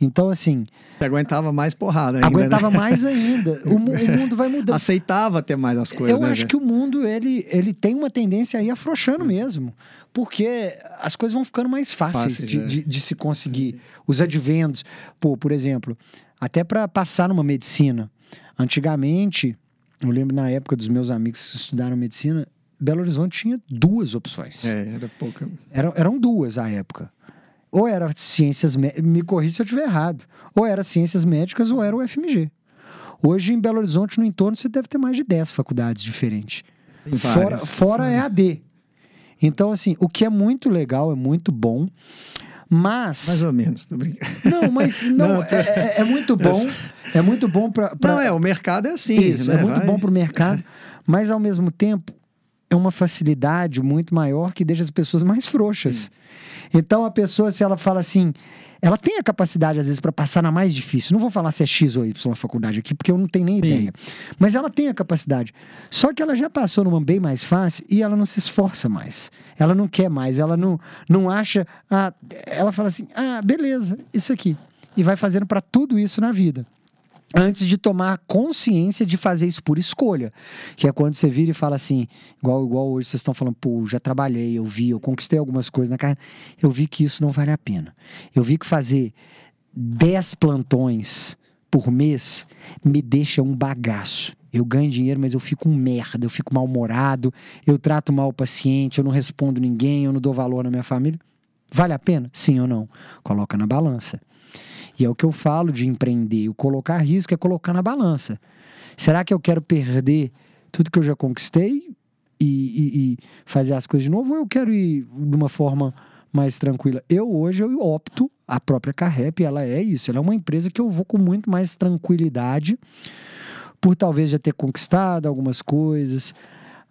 Então, assim, Você aguentava mais porrada ainda, aguentava né? mais ainda. O, o mundo vai mudando. Aceitava ter mais as coisas, Eu né, acho que o mundo ele, ele tem uma tendência aí afrouxando mesmo. Porque as coisas vão ficando mais fáceis de, é. de- de se conseguir. Os adventos. Pô, por exemplo, até para passar numa medicina. Antigamente, eu lembro na época dos meus amigos que estudaram medicina, Belo Horizonte tinha duas opções. É, era pouca. Eram, eram duas à época. Ou era ciências, me corrija se eu estiver errado. Ou era ciências médicas ou era o FMG. Hoje em Belo Horizonte, no entorno, você deve ter mais de 10 faculdades diferentes. Tem Fora, várias. fora EAD. Então, assim, o que é muito legal, é muito bom, mas. Mais ou menos, tô brincando. Não, mas não, Não, é, é- é muito bom. É muito bom para. Não, é, o mercado é assim. Isso, né? é muito Vai- bom para o mercado, mas ao mesmo tempo é uma facilidade muito maior que deixa as pessoas mais frouxas. Então a pessoa, se ela fala assim, ela tem a capacidade às vezes para passar na mais difícil. Não vou falar se é X ou Y a faculdade aqui, porque eu não tenho nem ideia. Mas ela tem a capacidade. Só que ela já passou numa bem mais fácil e ela não se esforça mais. Ela não quer mais, ela não, não acha. Ah, ela fala assim: ah, beleza, isso aqui. E vai fazendo para tudo isso na vida antes de tomar consciência de fazer isso por escolha. Que é quando você vira e fala assim, igual, igual hoje vocês estão falando, pô, já trabalhei, eu vi, eu conquistei algumas coisas na carreira, eu vi que isso não vale a pena. Eu vi que fazer 10 plantões por mês me deixa um bagaço. Eu ganho dinheiro, mas eu fico um merda, eu fico mal-humorado, eu trato mal o paciente, eu não respondo ninguém, eu não dou valor na minha família. Vale a pena? Sim ou não? Coloca na balança. E é o que eu falo de empreender. O colocar risco é colocar na balança. Será que eu quero perder tudo que eu já conquistei e, e- e fazer as coisas de novo, ou eu quero ir de uma forma mais tranquila. Eu hoje eu opto, a própria Carrep, ela é isso, ela é uma empresa que eu vou com muito mais tranquilidade, por talvez já ter conquistado algumas coisas.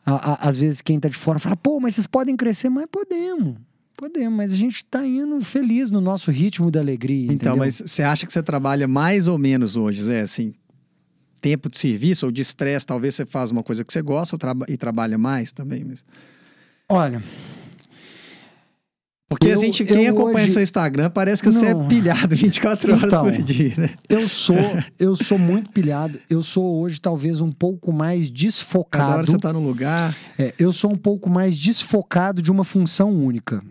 A- às vezes quem tá de fora fala, pô, mas vocês podem crescer, mas podemos. Podemos, mas a gente tá indo feliz no nosso ritmo da alegria. Então, entendeu? mas você acha que você trabalha mais ou menos hoje, Zé? Assim, tempo de serviço ou de estresse, talvez você faz uma coisa que você gosta traba- e trabalha mais também. Mas... Olha, Porque a Eu- gente, quem acompanha hoje- seu Instagram, parece que você Não. é pilhado 24 horas Então. por dia, né? eu sou, eu sou muito pilhado. Eu sou hoje talvez um pouco mais Cada hora desfocado. você tá no lugar. É, eu sou um pouco mais desfocado de uma função única.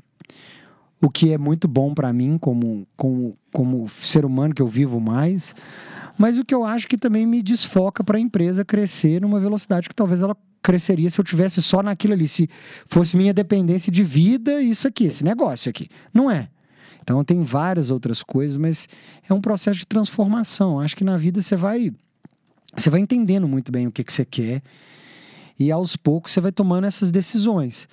O que é muito bom pra mim como, como, como ser humano que eu vivo mais. Mas o que eu acho que também me desfoca para a empresa crescer numa velocidade que talvez ela cresceria se eu tivesse só naquilo ali. Se fosse minha dependência de vida, isso aqui, esse negócio aqui. Não é. Então tem várias outras coisas, mas é um processo de transformação. Acho que na vida você vai você vai entendendo muito bem o que, que você quer e aos poucos você vai tomando essas decisões.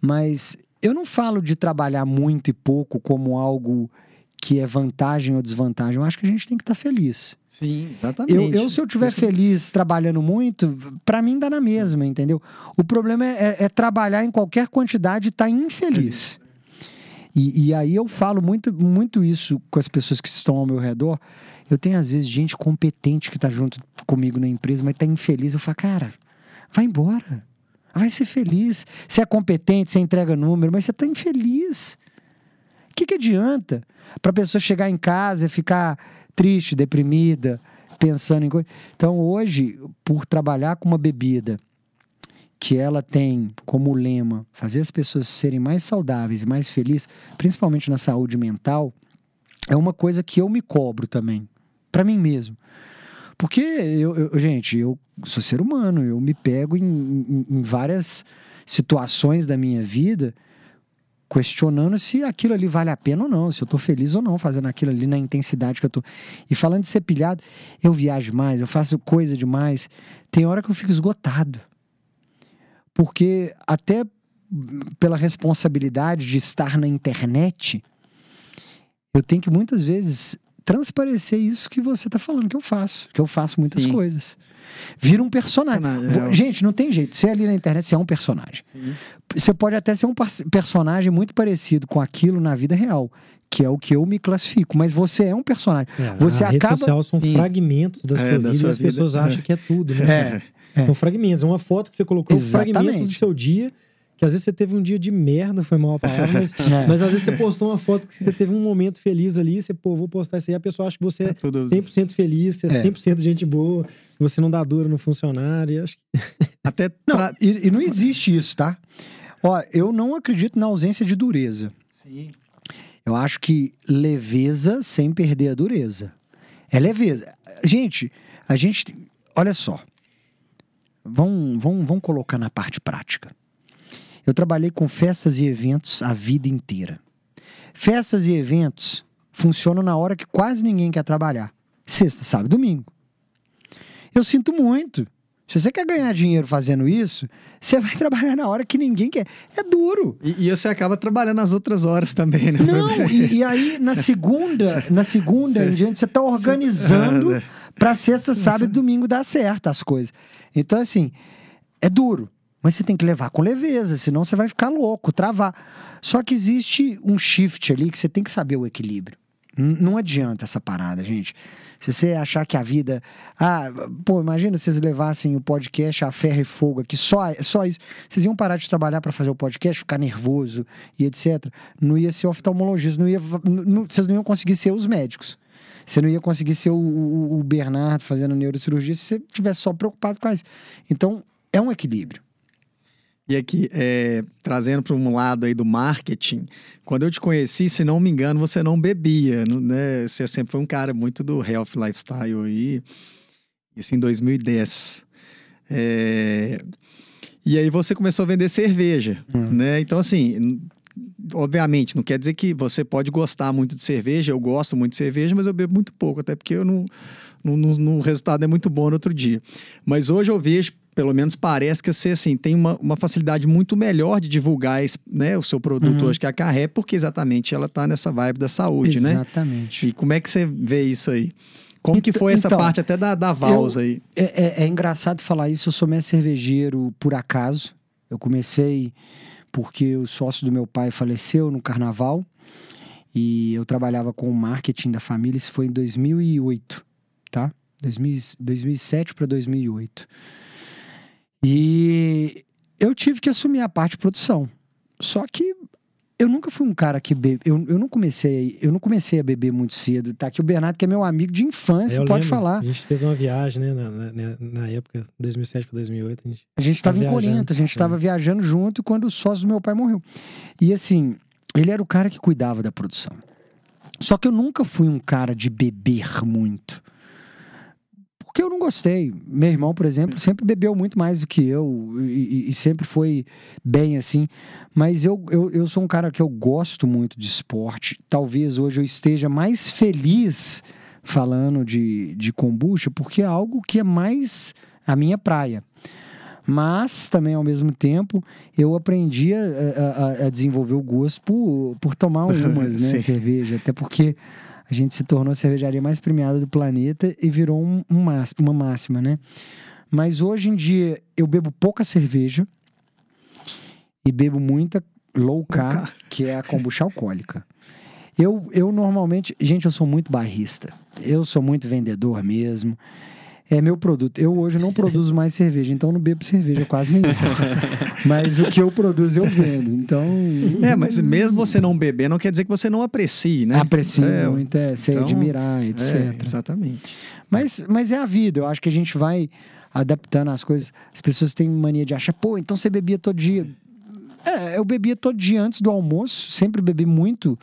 Mas eu não falo de trabalhar muito e pouco como algo que é vantagem ou desvantagem. Eu acho que a gente tem que estar feliz. Sim, exatamente. Eu, eu, se eu estiver feliz trabalhando muito, pra mim dá na mesma, entendeu? O problema é, é- é trabalhar em qualquer quantidade e estar infeliz. E, e aí eu falo muito, muito isso com as pessoas que estão ao meu redor. Eu tenho, às vezes, gente competente que tá junto comigo na empresa, mas tá infeliz. Eu falo, cara, vai embora. Vai ser feliz. Você é competente, você entrega número, mas você tá infeliz. O que, que adianta para a pessoa chegar em casa e ficar triste, deprimida, pensando em coisa? Então, hoje, por trabalhar com uma bebida que ela tem como lema fazer as pessoas serem mais saudáveis e mais felizes, principalmente na saúde mental, é uma coisa que eu me cobro também, para mim mesmo. Porque, eu, eu- gente, eu sou ser humano, eu me pego em, em- em várias situações da minha vida questionando se aquilo ali vale a pena ou não, se eu tô feliz ou não fazendo aquilo ali na intensidade que eu tô. E falando de ser pilhado, eu viajo mais, eu faço coisa demais. Tem hora que eu fico esgotado. Porque até pela responsabilidade de estar na internet, eu tenho que muitas vezes transparecer isso que você tá falando que eu faço, que eu faço muitas Sim. coisas. Vira um personagem. Personagem, é. Gente, não tem jeito. Você ali na internet, você é um personagem. Você pode até ser um personagem muito parecido com aquilo na vida real, que é o que eu me classifico, mas você é um personagem. É, Você a rede acaba- social são Sim. fragmentos da É, sua da vida sua e as vida, pessoas é. acham que é tudo, né? É. São fragmentos. É uma foto que você colocou, um fragmento Exatamente. do seu dia, às vezes você teve um dia de merda, foi mal a palavra, mas, É. mas às vezes você postou uma foto que você teve um momento feliz ali, você, pô, vou postar isso aí, a pessoa acha que você é É tudo- 100% feliz, você é, É. 100% gente boa, você não dá dura no funcionário. e Acho que Até Não, tra- e, e não existe isso, tá? Ó, eu não acredito na ausência de dureza. Sim. Eu acho que leveza sem perder a dureza. É leveza. Gente, a gente. Olha só. Vamos, vamos, vamos colocar na parte prática. Eu trabalhei com festas e eventos a vida inteira. Festas e eventos funcionam na hora que quase ninguém quer trabalhar. Sexta, sábado e domingo. Eu sinto muito. Se você quer ganhar dinheiro fazendo isso, você vai trabalhar na hora que ninguém quer. É duro. E, e você acaba trabalhando as outras horas também, né? Não, e, e aí na segunda, na segunda Cê- em diante, você tá organizando Ah, pra sexta, sábado e domingo dar certo as coisas. Então, assim, é duro. Mas você tem que levar com leveza, senão você vai ficar louco, travar. Só que existe um shift ali que você tem que saber o equilíbrio. Não adianta essa parada, gente. Se você achar que a vida. Ah, pô, imagina se vocês levassem o podcast a ferro e fogo aqui, só, só isso. Vocês iam parar de trabalhar para fazer o podcast, ficar nervoso e etc. Não ia ser oftalmologista, não ia, não- vocês não iam conseguir ser os médicos. Você não ia conseguir ser o, o, o Bernardo fazendo neurocirurgia se você estivesse só preocupado com isso. Então, é um equilíbrio. E aqui, é, trazendo para um lado aí do marketing, quando eu te conheci, se não me engano, você não bebia, né? Você sempre foi um cara muito do health lifestyle aí, isso em 2010. É, E aí você começou a vender cerveja, né? Então, assim, obviamente, não quer dizer que você pode gostar muito de cerveja, eu gosto muito de cerveja, mas eu bebo muito pouco, até porque eu não, não, não- não- o resultado é muito bom no outro dia. Mas hoje eu vejo pelo menos parece que você assim, tem uma, uma facilidade muito melhor de divulgar esse, né, o seu produto Uhum. hoje, que é a Carré, porque exatamente ela tá nessa vibe da saúde, né? Exatamente. E como é que você vê isso aí? Como que Então- foi essa então, parte até da, da Vals aí? É, é- é engraçado falar isso. Eu sou mestre cervejeiro por acaso. Eu comecei porque o sócio do meu pai faleceu no carnaval e eu trabalhava com o marketing da família. Isso foi em 2008, tá? 2000 2007 para 2008. E eu tive que assumir a parte de produção. Só que eu nunca fui um cara que bebe. Eu, eu não comecei, eu não comecei a beber muito cedo. Tá aqui o Bernardo, que é meu amigo de infância, Eu pode lembro, falar. A gente fez uma viagem, né, na, na, na época, 2007 para 2008. A gente... A gente estava em. Corinto, a gente estava viajando junto quando o sócio do meu pai morreu. E assim, ele era o cara que cuidava da produção. Só que eu nunca fui um cara de beber muito. Porque eu não gostei. Meu irmão, por exemplo, sempre bebeu muito mais do que eu e, e- sempre foi bem assim. Mas eu, eu, eu sou um cara que eu gosto muito de esporte. Talvez hoje eu esteja mais feliz falando de, de kombucha, porque é algo que é mais a minha praia. Mas também, ao mesmo tempo, eu aprendi a, a- a- desenvolver o gosto por, por tomar umas, né? Cerveja. Até porque a gente se tornou a cervejaria mais premiada do planeta e virou um, um uma máxima, né? Mas hoje em dia eu bebo pouca cerveja e bebo muita low carb. que é a kombucha alcoólica. Eu, eu normalmente, gente, eu sou muito barrista. Eu sou muito vendedor mesmo. É meu produto. Eu hoje não produzo mais cerveja, então não bebo cerveja quase nenhuma. Mas o que eu produzo eu vendo. Então, É, mas mesmo você não beber, não quer dizer que você não aprecie, né? aprecio É, muito, é, sei então, admirar, etc. É, exatamente. Mas, mas é a vida. Eu acho que a gente vai adaptando as coisas. As pessoas têm mania de achar, pô, então você bebia todo dia. É, eu bebia todo dia antes do almoço. Sempre bebi muito.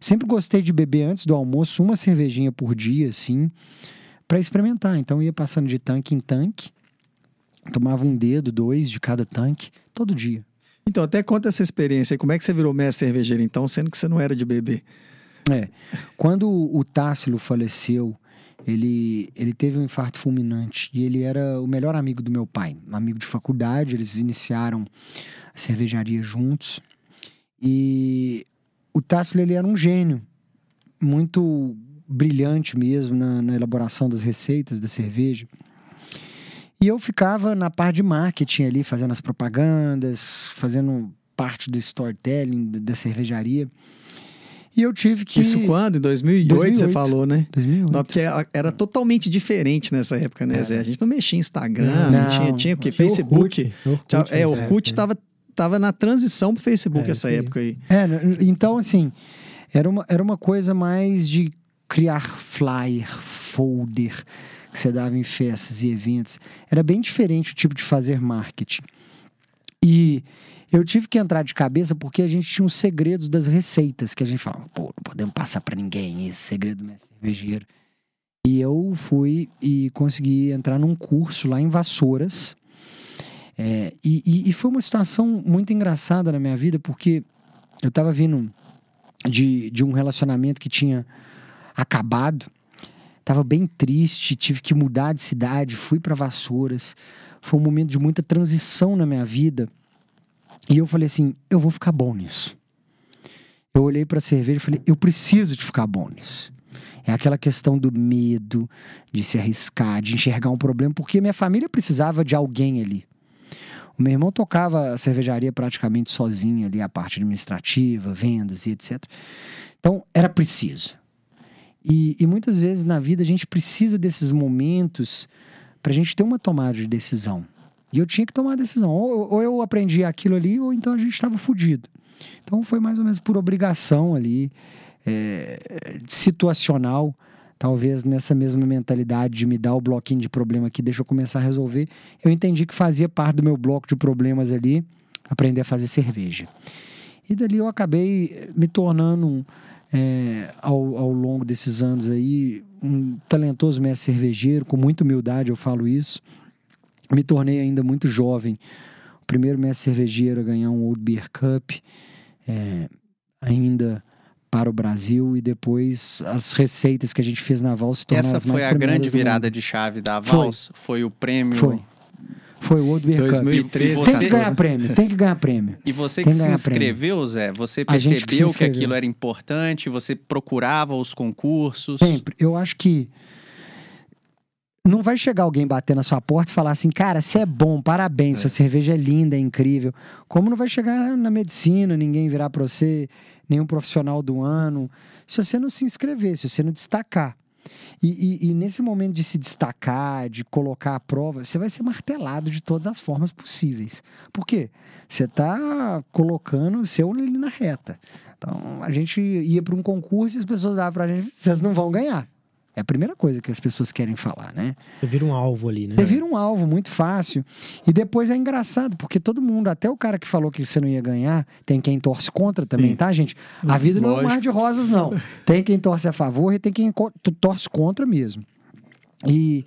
Sempre gostei de beber antes do almoço, uma cervejinha por dia, assim, para experimentar. Então ia passando de tanque em tanque. Tomava um dedo, dois de cada tanque, todo dia. Então, até conta essa experiência aí. Como é que você virou mestre cervejeiro, então, sendo que você não era de beber? É. Quando o Tássilo faleceu, ele, ele teve um infarto fulminante e ele era o melhor amigo do meu pai, um amigo de faculdade. Eles iniciaram a cervejaria juntos. E o Tássilo, ele era um gênio, muito brilhante mesmo na, na elaboração das receitas da cerveja. E eu ficava na parte de marketing ali, fazendo as propagandas, fazendo parte do storytelling da, cervejaria. E eu tive que. Isso quando? Em 2008, 2008. você falou, né? 2008. Não, porque era totalmente diferente nessa época, né, Zé? A gente não mexia em Instagram, Não. não, tinha, tinha o quê? Tinha Facebook. Orkut, Orkut Tchau- é, Orkut época. tava, tava na transição pro Facebook É, essa época aí. É, então assim, era uma, era uma coisa mais de criar flyer, folder, que você dava em festas e eventos. Era bem diferente o tipo de fazer marketing. E eu tive que entrar de cabeça porque a gente tinha os segredos das receitas, que a gente falava, pô, não podemos passar pra ninguém esse segredo do mestre cervejeiro. E eu fui e consegui entrar num curso lá em Vassouras. É, e, e- e foi uma situação muito engraçada na minha vida, porque eu tava vindo de, de um relacionamento que tinha acabado. Tava bem triste, tive que mudar de cidade, fui para Vassouras. Foi um momento de muita transição na minha vida. E eu falei assim, eu vou ficar bom nisso. Eu olhei para a cerveja e falei, eu preciso de ficar bom nisso. É aquela questão do medo, de se arriscar, de enxergar um problema, porque minha família precisava de alguém ali. O meu irmão tocava a cervejaria praticamente sozinho ali, a parte administrativa, vendas e etc. Então, era preciso. E, e muitas vezes na vida a gente precisa desses momentos para a gente ter uma tomada de decisão. E eu tinha que tomar a decisão. Ou, ou eu aprendi aquilo ali, ou então a gente estava fudido. Então foi mais ou menos por obrigação ali, é, situacional, talvez nessa mesma mentalidade de me dar o bloquinho de problema aqui, deixa eu começar a resolver. Eu entendi que fazia parte do meu bloco de problemas ali, aprender a fazer cerveja. E dali eu acabei me tornando, um, é, ao, ao longo desses anos aí, um talentoso mestre cervejeiro, com muita humildade eu falo isso. Me tornei ainda muito jovem, o primeiro mestre cervejeiro a ganhar um Old Beer Cup, é, ainda para o Brasil, e depois as receitas que a gente fez na Val se tornaram Essa foi a grande virada de chave da Foi. Vals? Foi, o prêmio? Foi. Foi o World Beer Cup. 2013. E Tem você- que ganhar prêmio, tem que ganhar prêmio. E você que que se inscreveu, Zé, você que percebeu que, inscreveu. aquilo era importante, você procurava os concursos. Sempre. Eu acho que não vai chegar alguém bater na sua porta e falar assim, cara, você é bom, parabéns, sua cerveja é linda, é incrível. Como não vai chegar na medicina, ninguém virar pra você, nenhum profissional do ano, se você não se inscrever, se você não destacar. E, e- e nesse momento de se destacar, de colocar a prova, você vai ser martelado de todas as formas possíveis. Por quê? Você está colocando o seu na reta. Então, a gente ia para um concurso e as pessoas davam pra gente, vocês não vão ganhar. É a primeira coisa que as pessoas querem falar, né? Você vira um alvo ali, né? Você vira um alvo muito fácil. E depois é engraçado, porque todo mundo, até o cara que falou que você não ia ganhar, tem quem torce contra também, Sim. tá, gente? A vida não é um Lógico. mar de rosas, não. Tem quem torce a favor e tem quem torce contra mesmo. E,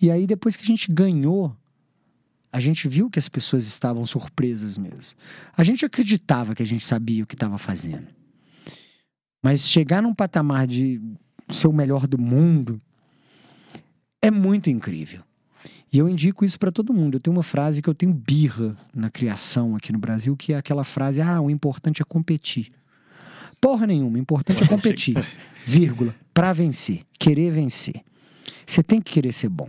e aí, depois que a gente ganhou, a gente viu que as pessoas estavam surpresas mesmo. A gente acreditava que a gente sabia o que estava fazendo. Mas chegar num patamar de ser o melhor do mundo é muito incrível. E eu indico isso para todo mundo. Eu tenho uma frase que eu tenho birra na criação aqui no Brasil, que é aquela frase: ah, o importante é competir. Porra nenhuma, o importante é competir. Vírgula, para vencer, querer vencer. Você tem que querer ser bom.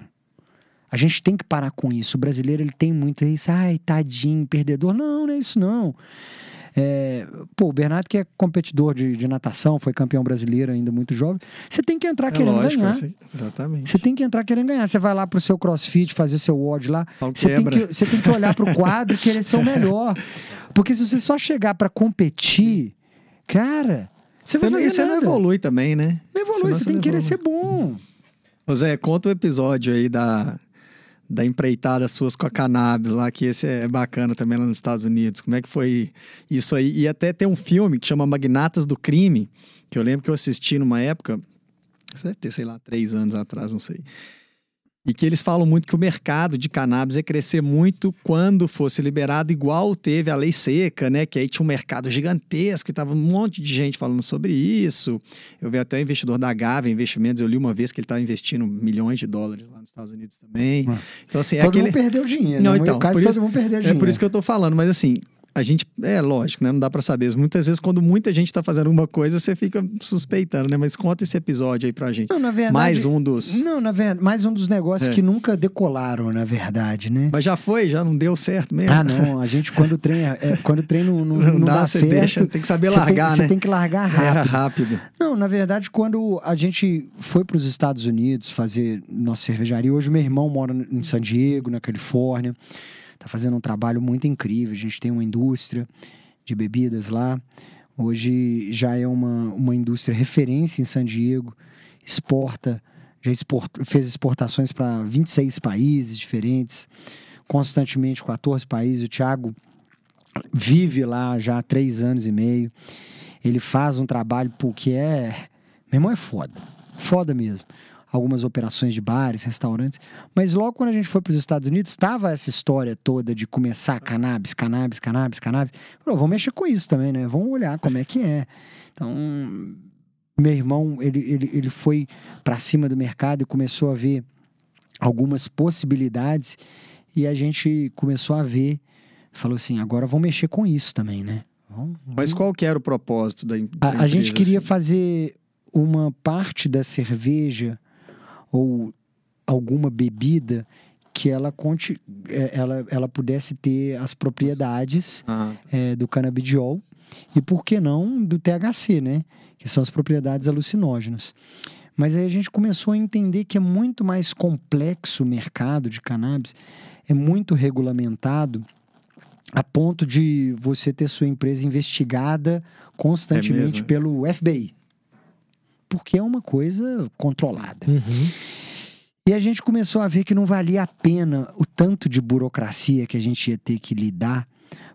A gente tem que parar com isso. O brasileiro ele tem muito isso, ai, tadinho, perdedor. Não, não é isso não. É, pô, o Bernardo, que é competidor de, de natação, foi campeão brasileiro ainda muito jovem. Você tem que entrar É querendo lógico, ganhar. essa- exatamente. Você tem que entrar querendo ganhar. Você vai lá pro seu crossfit, fazer seu WOD lá. Você tem, que, você tem que olhar pro quadro e querer ser o melhor. Porque se você só chegar pra competir, cara, você vai Você não- fazer e você não nada. evolui também, né? Não evolui, Senão você você tem não que querer evolui. ser bom. Ô Zé, conta o episódio aí da, da empreitada suas com a cannabis lá, que esse é bacana também lá nos Estados Unidos. Como é que foi isso aí? E até tem um filme que chama Magnatas do Crime, que eu lembro que eu assisti numa época, deve ter, sei lá, três anos atrás, não sei. E que eles falam muito que o mercado de cannabis ia crescer muito quando fosse liberado, igual teve a lei seca, né? Que aí tinha um mercado gigantesco e tava um monte de gente falando sobre isso. Eu vi até o investidor da Gava Investimentos, eu li uma vez que ele estava investindo milhões de dólares lá nos Estados Unidos também. Ah. Então, assim, é todo aquele. mundo perdeu dinheiro. Não, né? então, Quase por todo isso- mundo perdeu É dinheiro. por isso que eu tô falando, mas assim, a gente. É lógico, né? Não dá pra saber. Muitas vezes, quando muita gente tá fazendo alguma coisa, você fica suspeitando, né? Mas conta esse episódio aí pra gente. Não, na verdade, Mais um dos. Não, na verdade, mais um dos negócios É. que nunca decolaram, na verdade, né? Mas já foi, já não deu certo mesmo. Ah, não. A gente, quando o trem, é, é, quando o trem não, não, Não não dá, dá certo. deixa, tem que saber largar, tem, né? Você tem que largar Erra rápido. rápido. Não, na verdade, quando a gente foi para os Estados Unidos fazer nossa cervejaria, hoje meu irmão mora em San Diego, na Califórnia, tá fazendo um trabalho muito incrível. A gente tem uma indústria de bebidas lá. Hoje já é uma, uma indústria referência em San Diego, exporta, já export, fez exportações para 26 países diferentes, constantemente 14 países. O Thiago vive lá já há três anos e meio. Ele faz um trabalho pô, que é. Meu irmão é foda. Foda mesmo. Algumas operações de bares, restaurantes. Mas logo quando a gente foi para os Estados Unidos, estava essa história toda de começar cannabis, cannabis, cannabis, cannabis. Falou, vamos mexer com isso também, né? Vamos olhar como é que é. Então, meu irmão, ele, ele, ele foi para cima do mercado e começou a ver algumas possibilidades. E a gente começou a ver, falou assim: agora vamos mexer com isso também, né? Vamos, Mas qual que era o propósito da, da a, a gente empresa, queria assim? fazer uma parte da cerveja ou alguma bebida que ela, conte, eh, ela, ela pudesse ter as propriedades Ah, eh, do canabidiol e, por que não, do THC, né? Que são as propriedades alucinógenas. Mas aí a gente começou a entender que é muito mais complexo o mercado de cannabis, é muito regulamentado a ponto de você ter sua empresa investigada constantemente mesmo? pelo FBI. Porque é uma coisa controlada. Uhum. E a gente começou a ver que não valia a pena o tanto de burocracia que a gente ia ter que lidar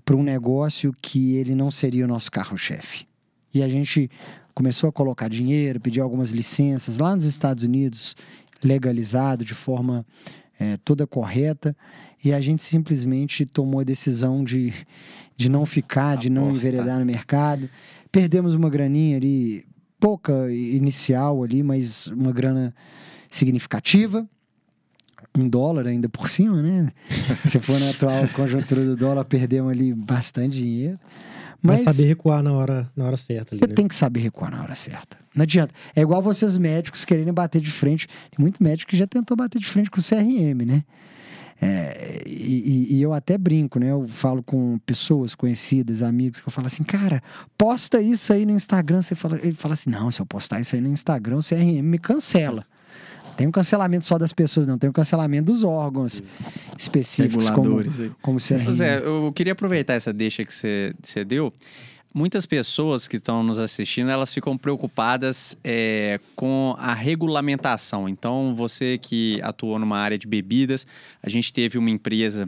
para um negócio que ele não seria o nosso carro-chefe. E a gente começou a colocar dinheiro, pedir algumas licenças lá nos Estados Unidos, legalizado de forma eh, toda correta, e a gente simplesmente tomou a decisão de, de não ficar, de não porta. enveredar no mercado. Perdemos uma graninha ali, pouca inicial ali, mas uma grana significativa. em dólar ainda por cima, né? Se for na atual conjuntura do dólar, perdemos ali bastante dinheiro. Mas, Mas saber recuar na hora, na hora certa ali, você né? tem que saber recuar na hora certa. Não adianta. É igual vocês médicos quererem bater de frente. Tem muito médico que já tentou bater de frente com o CRM, né? É, e, e- eu até brinco, né? Eu falo com pessoas conhecidas, amigos, que eu falo assim, cara, posta isso aí no Instagram. Você fala, ele fala assim, não, se eu postar isso aí no Instagram, o CRM me cancela. Tem um cancelamento só das pessoas, não. Tem um cancelamento dos órgãos específicos, como, como o CRM. Pois é, eu queria aproveitar essa deixa que você você deu. Muitas pessoas que estão nos assistindo, elas ficam preocupadas é, com a regulamentação. Então, você que atuou numa área de bebidas, a gente teve uma empresa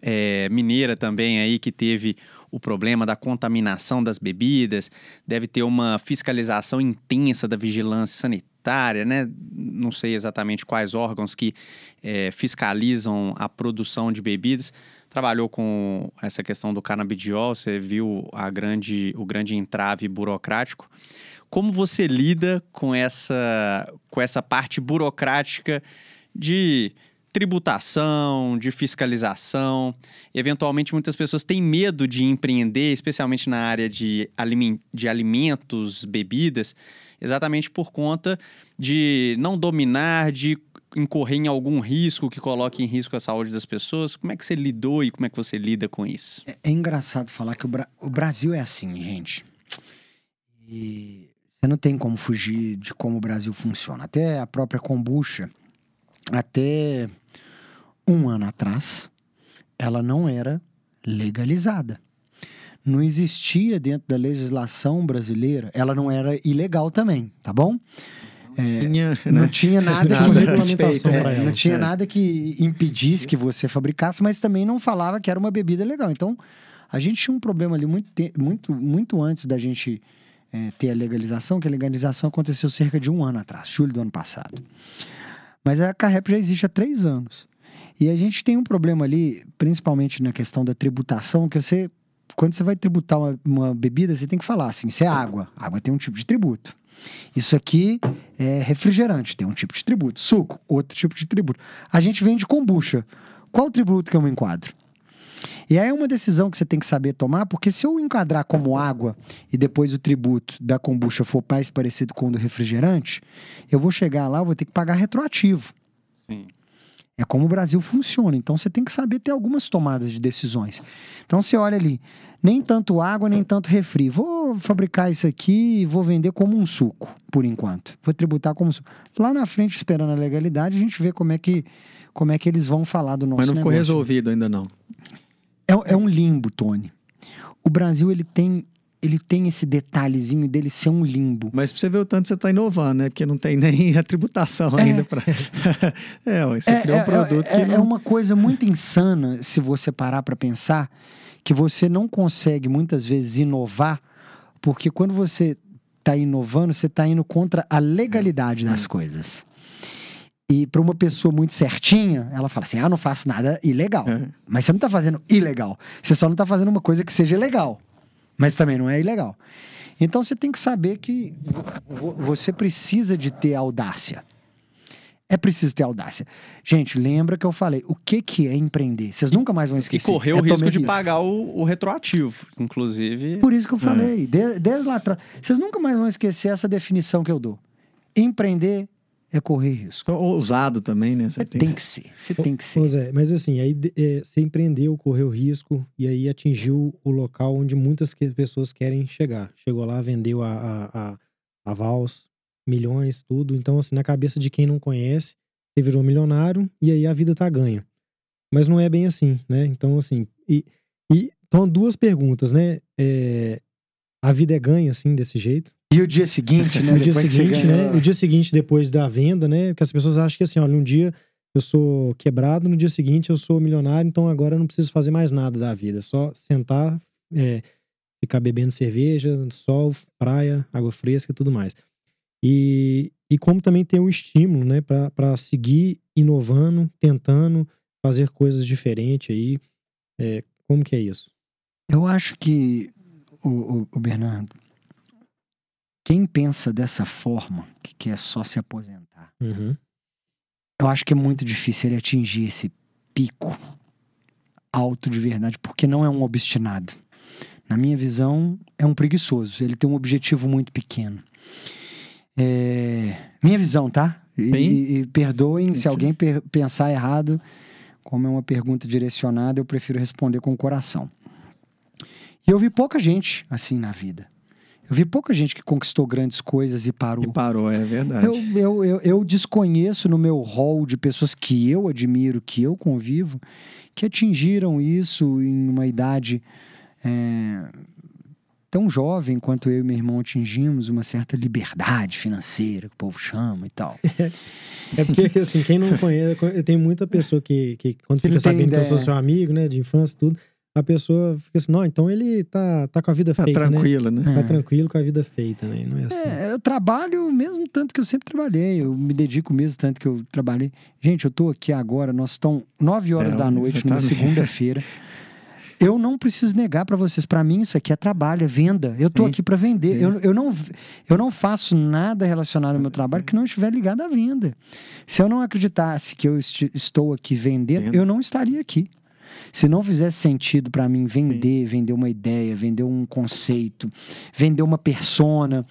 é, mineira também aí que teve o problema da contaminação das bebidas, deve ter uma fiscalização intensa da vigilância sanitária, né? Não sei exatamente quais órgãos que é, fiscalizam a produção de bebidas. Trabalhou com essa questão do canabidiol, você viu a grande, o grande entrave burocrático. Como você lida com essa, com essa parte burocrática de tributação, de fiscalização. Eventualmente, muitas pessoas têm medo de empreender, especialmente na área de, de alimentos, bebidas, exatamente por conta de não dominar, de incorrer em algum risco que coloque em risco a saúde das pessoas. Como é que você lidou e como é que você lida com isso? É, é engraçado falar que o, Bra- o Brasil é assim, gente. E você não tem como fugir de como o Brasil funciona. Até a própria kombucha, até um ano atrás, ela não era legalizada. Não existia dentro da legislação brasileira, ela não era ilegal também, tá bom? Tinha, Não né? tinha nada, Nada respeito, regulamentação é. ela. não tinha É. nada que impedisse que você fabricasse, mas também não falava que era uma bebida legal. Então, a gente tinha um problema ali muito, muito, muito antes da gente eh, ter a legalização, que a legalização aconteceu cerca de um ano atrás, julho do ano passado. Mas a Carrep já existe há três anos. E a gente tem um problema ali, principalmente na questão da tributação, que você, quando você vai tributar uma, uma bebida, você tem que falar assim: isso é água. Água tem um tipo de tributo. Isso aqui é refrigerante, tem um tipo de tributo. Suco, outro tipo de tributo. A gente vende kombucha. Qual o tributo que eu me enquadro? E aí é uma decisão que você tem que saber tomar, porque se eu enquadrar como água e depois o tributo da kombucha for mais parecido com o do refrigerante, eu vou chegar lá, eu vou ter que pagar retroativo. Sim. É como o Brasil funciona. Então você tem que saber ter algumas tomadas de decisões. Então você olha ali, nem tanto água, nem tanto refri. Vou fabricar isso aqui e vou vender como um suco, por enquanto. Vou tributar como suco. Lá na frente, esperando a legalidade, a gente vê como é que, como é que eles vão falar do nosso Mas não ficou negócio. resolvido ainda não. É, é um limbo, Tony. O Brasil, ele tem, ele tem esse detalhezinho dele ser um limbo. Mas pra você ver o tanto que você tá inovando, né? Porque não tem nem a tributação ainda pra. é, você criou um produto é, que é não... uma coisa muito insana se você parar para pensar que você não consegue muitas vezes inovar, porque quando você está inovando, você está indo contra a legalidade É. das coisas. E para uma pessoa muito certinha, ela fala assim: ah, não faço nada ilegal. É. Mas você não está fazendo ilegal. Você só não está fazendo uma coisa que seja legal. Mas também não é ilegal. Então você tem que saber que vo- você precisa de ter audácia. É preciso ter audácia. Gente, lembra que eu falei, o que, que é empreender? Vocês nunca mais vão E esquecer. correr É o risco tomar de pagar o, o retroativo, inclusive. Por isso que eu falei, de- desde lá atrás. Vocês nunca mais vão esquecer essa definição que eu dou. Empreender é correr risco. Ousado também, né? Você Você tem que ser. Você tem que ser. Pois é, mas assim, aí é, você empreendeu, correu risco e aí atingiu o local onde muitas que- pessoas querem chegar. Chegou lá, vendeu a, a, a, a Vals, milhões, tudo. Então, assim, na cabeça de quem não conhece, você virou milionário e aí a vida tá ganha. Mas não é bem assim, né? Então, assim, e, e então duas perguntas, né? É, a vida é ganha, assim, desse jeito? E o dia seguinte, né? No dia depois seguinte, né? O dia seguinte, depois da venda, né? Porque as pessoas acham que assim, olha, um dia eu sou quebrado, no dia seguinte eu sou milionário, então agora eu não preciso fazer mais nada da vida. É só sentar, é, ficar bebendo cerveja, sol, praia, água fresca e tudo mais. E, e como também ter um estímulo, né? Pra, pra seguir inovando, tentando fazer coisas diferentes aí. É, como que é isso? Eu acho que, o, o- o Bernardo, quem pensa dessa forma, que quer só se aposentar, Uhum. eu acho que é muito difícil ele atingir esse pico alto de verdade, porque não é um obstinado. Na minha visão, é um preguiçoso. Ele tem um objetivo muito pequeno. É... Minha visão, tá? E, e, e perdoem se alguém per pensar errado. Como é uma pergunta direcionada, eu prefiro responder com o coração. E eu vi pouca gente assim na vida. Eu vi pouca gente que conquistou grandes coisas e parou. E parou, é verdade. Eu, eu, eu, eu desconheço no meu hall de pessoas que eu admiro, que eu convivo, que atingiram isso em uma idade é, tão jovem quanto eu e meu irmão atingimos, uma certa liberdade financeira, que o povo chama e tal. É porque, assim, quem não conhece, tem muita pessoa que, que quando fica sabendo ideia. que eu sou seu amigo, né, de infância e tudo, a pessoa fica assim, não, então ele tá, tá com a vida tá feita, tranquilo, né? né? Tá é. tranquilo com a vida feita, né? Não é assim. É, eu trabalho mesmo tanto que eu sempre trabalhei, eu me dedico mesmo tanto que eu trabalhei. Gente, eu tô aqui agora, nós estamos nove horas é, da noite, numa tá segunda-feira. Eu não preciso negar para vocês, para mim isso aqui é trabalho, é venda. Eu tô Sim. aqui para vender. Eu, eu, não, eu não faço nada relacionado ao meu trabalho que não estiver ligado à venda. Se eu não acreditasse que eu est estou aqui vendendo, eu não estaria aqui. Se não fizesse sentido para mim vender, Sim. vender uma ideia, vender um conceito, vender uma persona,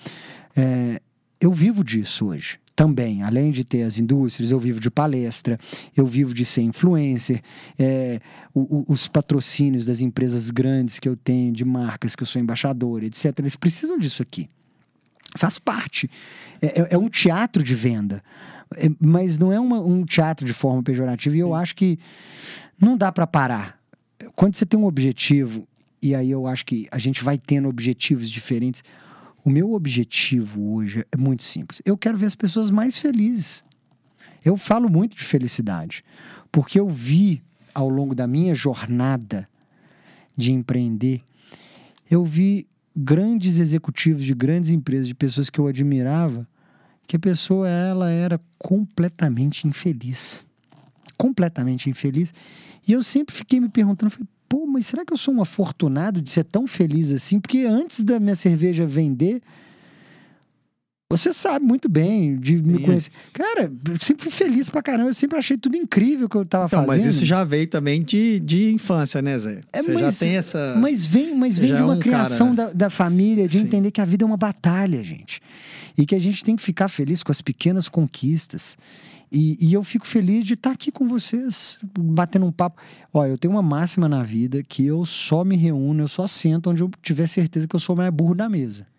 é, eu vivo disso hoje também, além de ter as indústrias, eu vivo de palestra, eu vivo de ser influencer, é, o, o, os patrocínios das empresas grandes que eu tenho, de marcas que eu sou embaixador, etc. Eles precisam disso aqui. Faz parte. É, é, é um teatro de venda, é, mas não é uma, um teatro de forma pejorativa. E eu acho que não dá para parar. Quando você tem um objetivo, e aí eu acho que a gente vai tendo objetivos diferentes. O meu objetivo hoje é muito simples. Eu quero ver as pessoas mais felizes. Eu falo muito de felicidade, porque eu vi ao longo da minha jornada de empreender, eu vi grandes executivos de grandes empresas, de pessoas que eu admirava, que a pessoa ela era completamente infeliz. Completamente infeliz. E eu sempre fiquei me perguntando, falei, pô, mas será que eu sou um afortunado de ser tão feliz assim? Porque antes da minha cerveja vender, você sabe muito bem de me Sim. conhecer. Cara, eu sempre fui feliz pra caramba. Eu sempre achei tudo incrível que eu tava então, fazendo. Mas isso já veio também de, de infância, né, Zé? É, você mas, já tem essa. Mas vem, mas vem de uma é um criação cara... da, da família, de Sim. entender que a vida é uma batalha, gente. E que a gente tem que ficar feliz com as pequenas conquistas. E, e, eu fico feliz de estar aqui com vocês, batendo um papo. Ó, eu tenho uma máxima na vida que eu só me reúno, eu só sento onde eu tiver certeza que eu sou o mais burro da mesa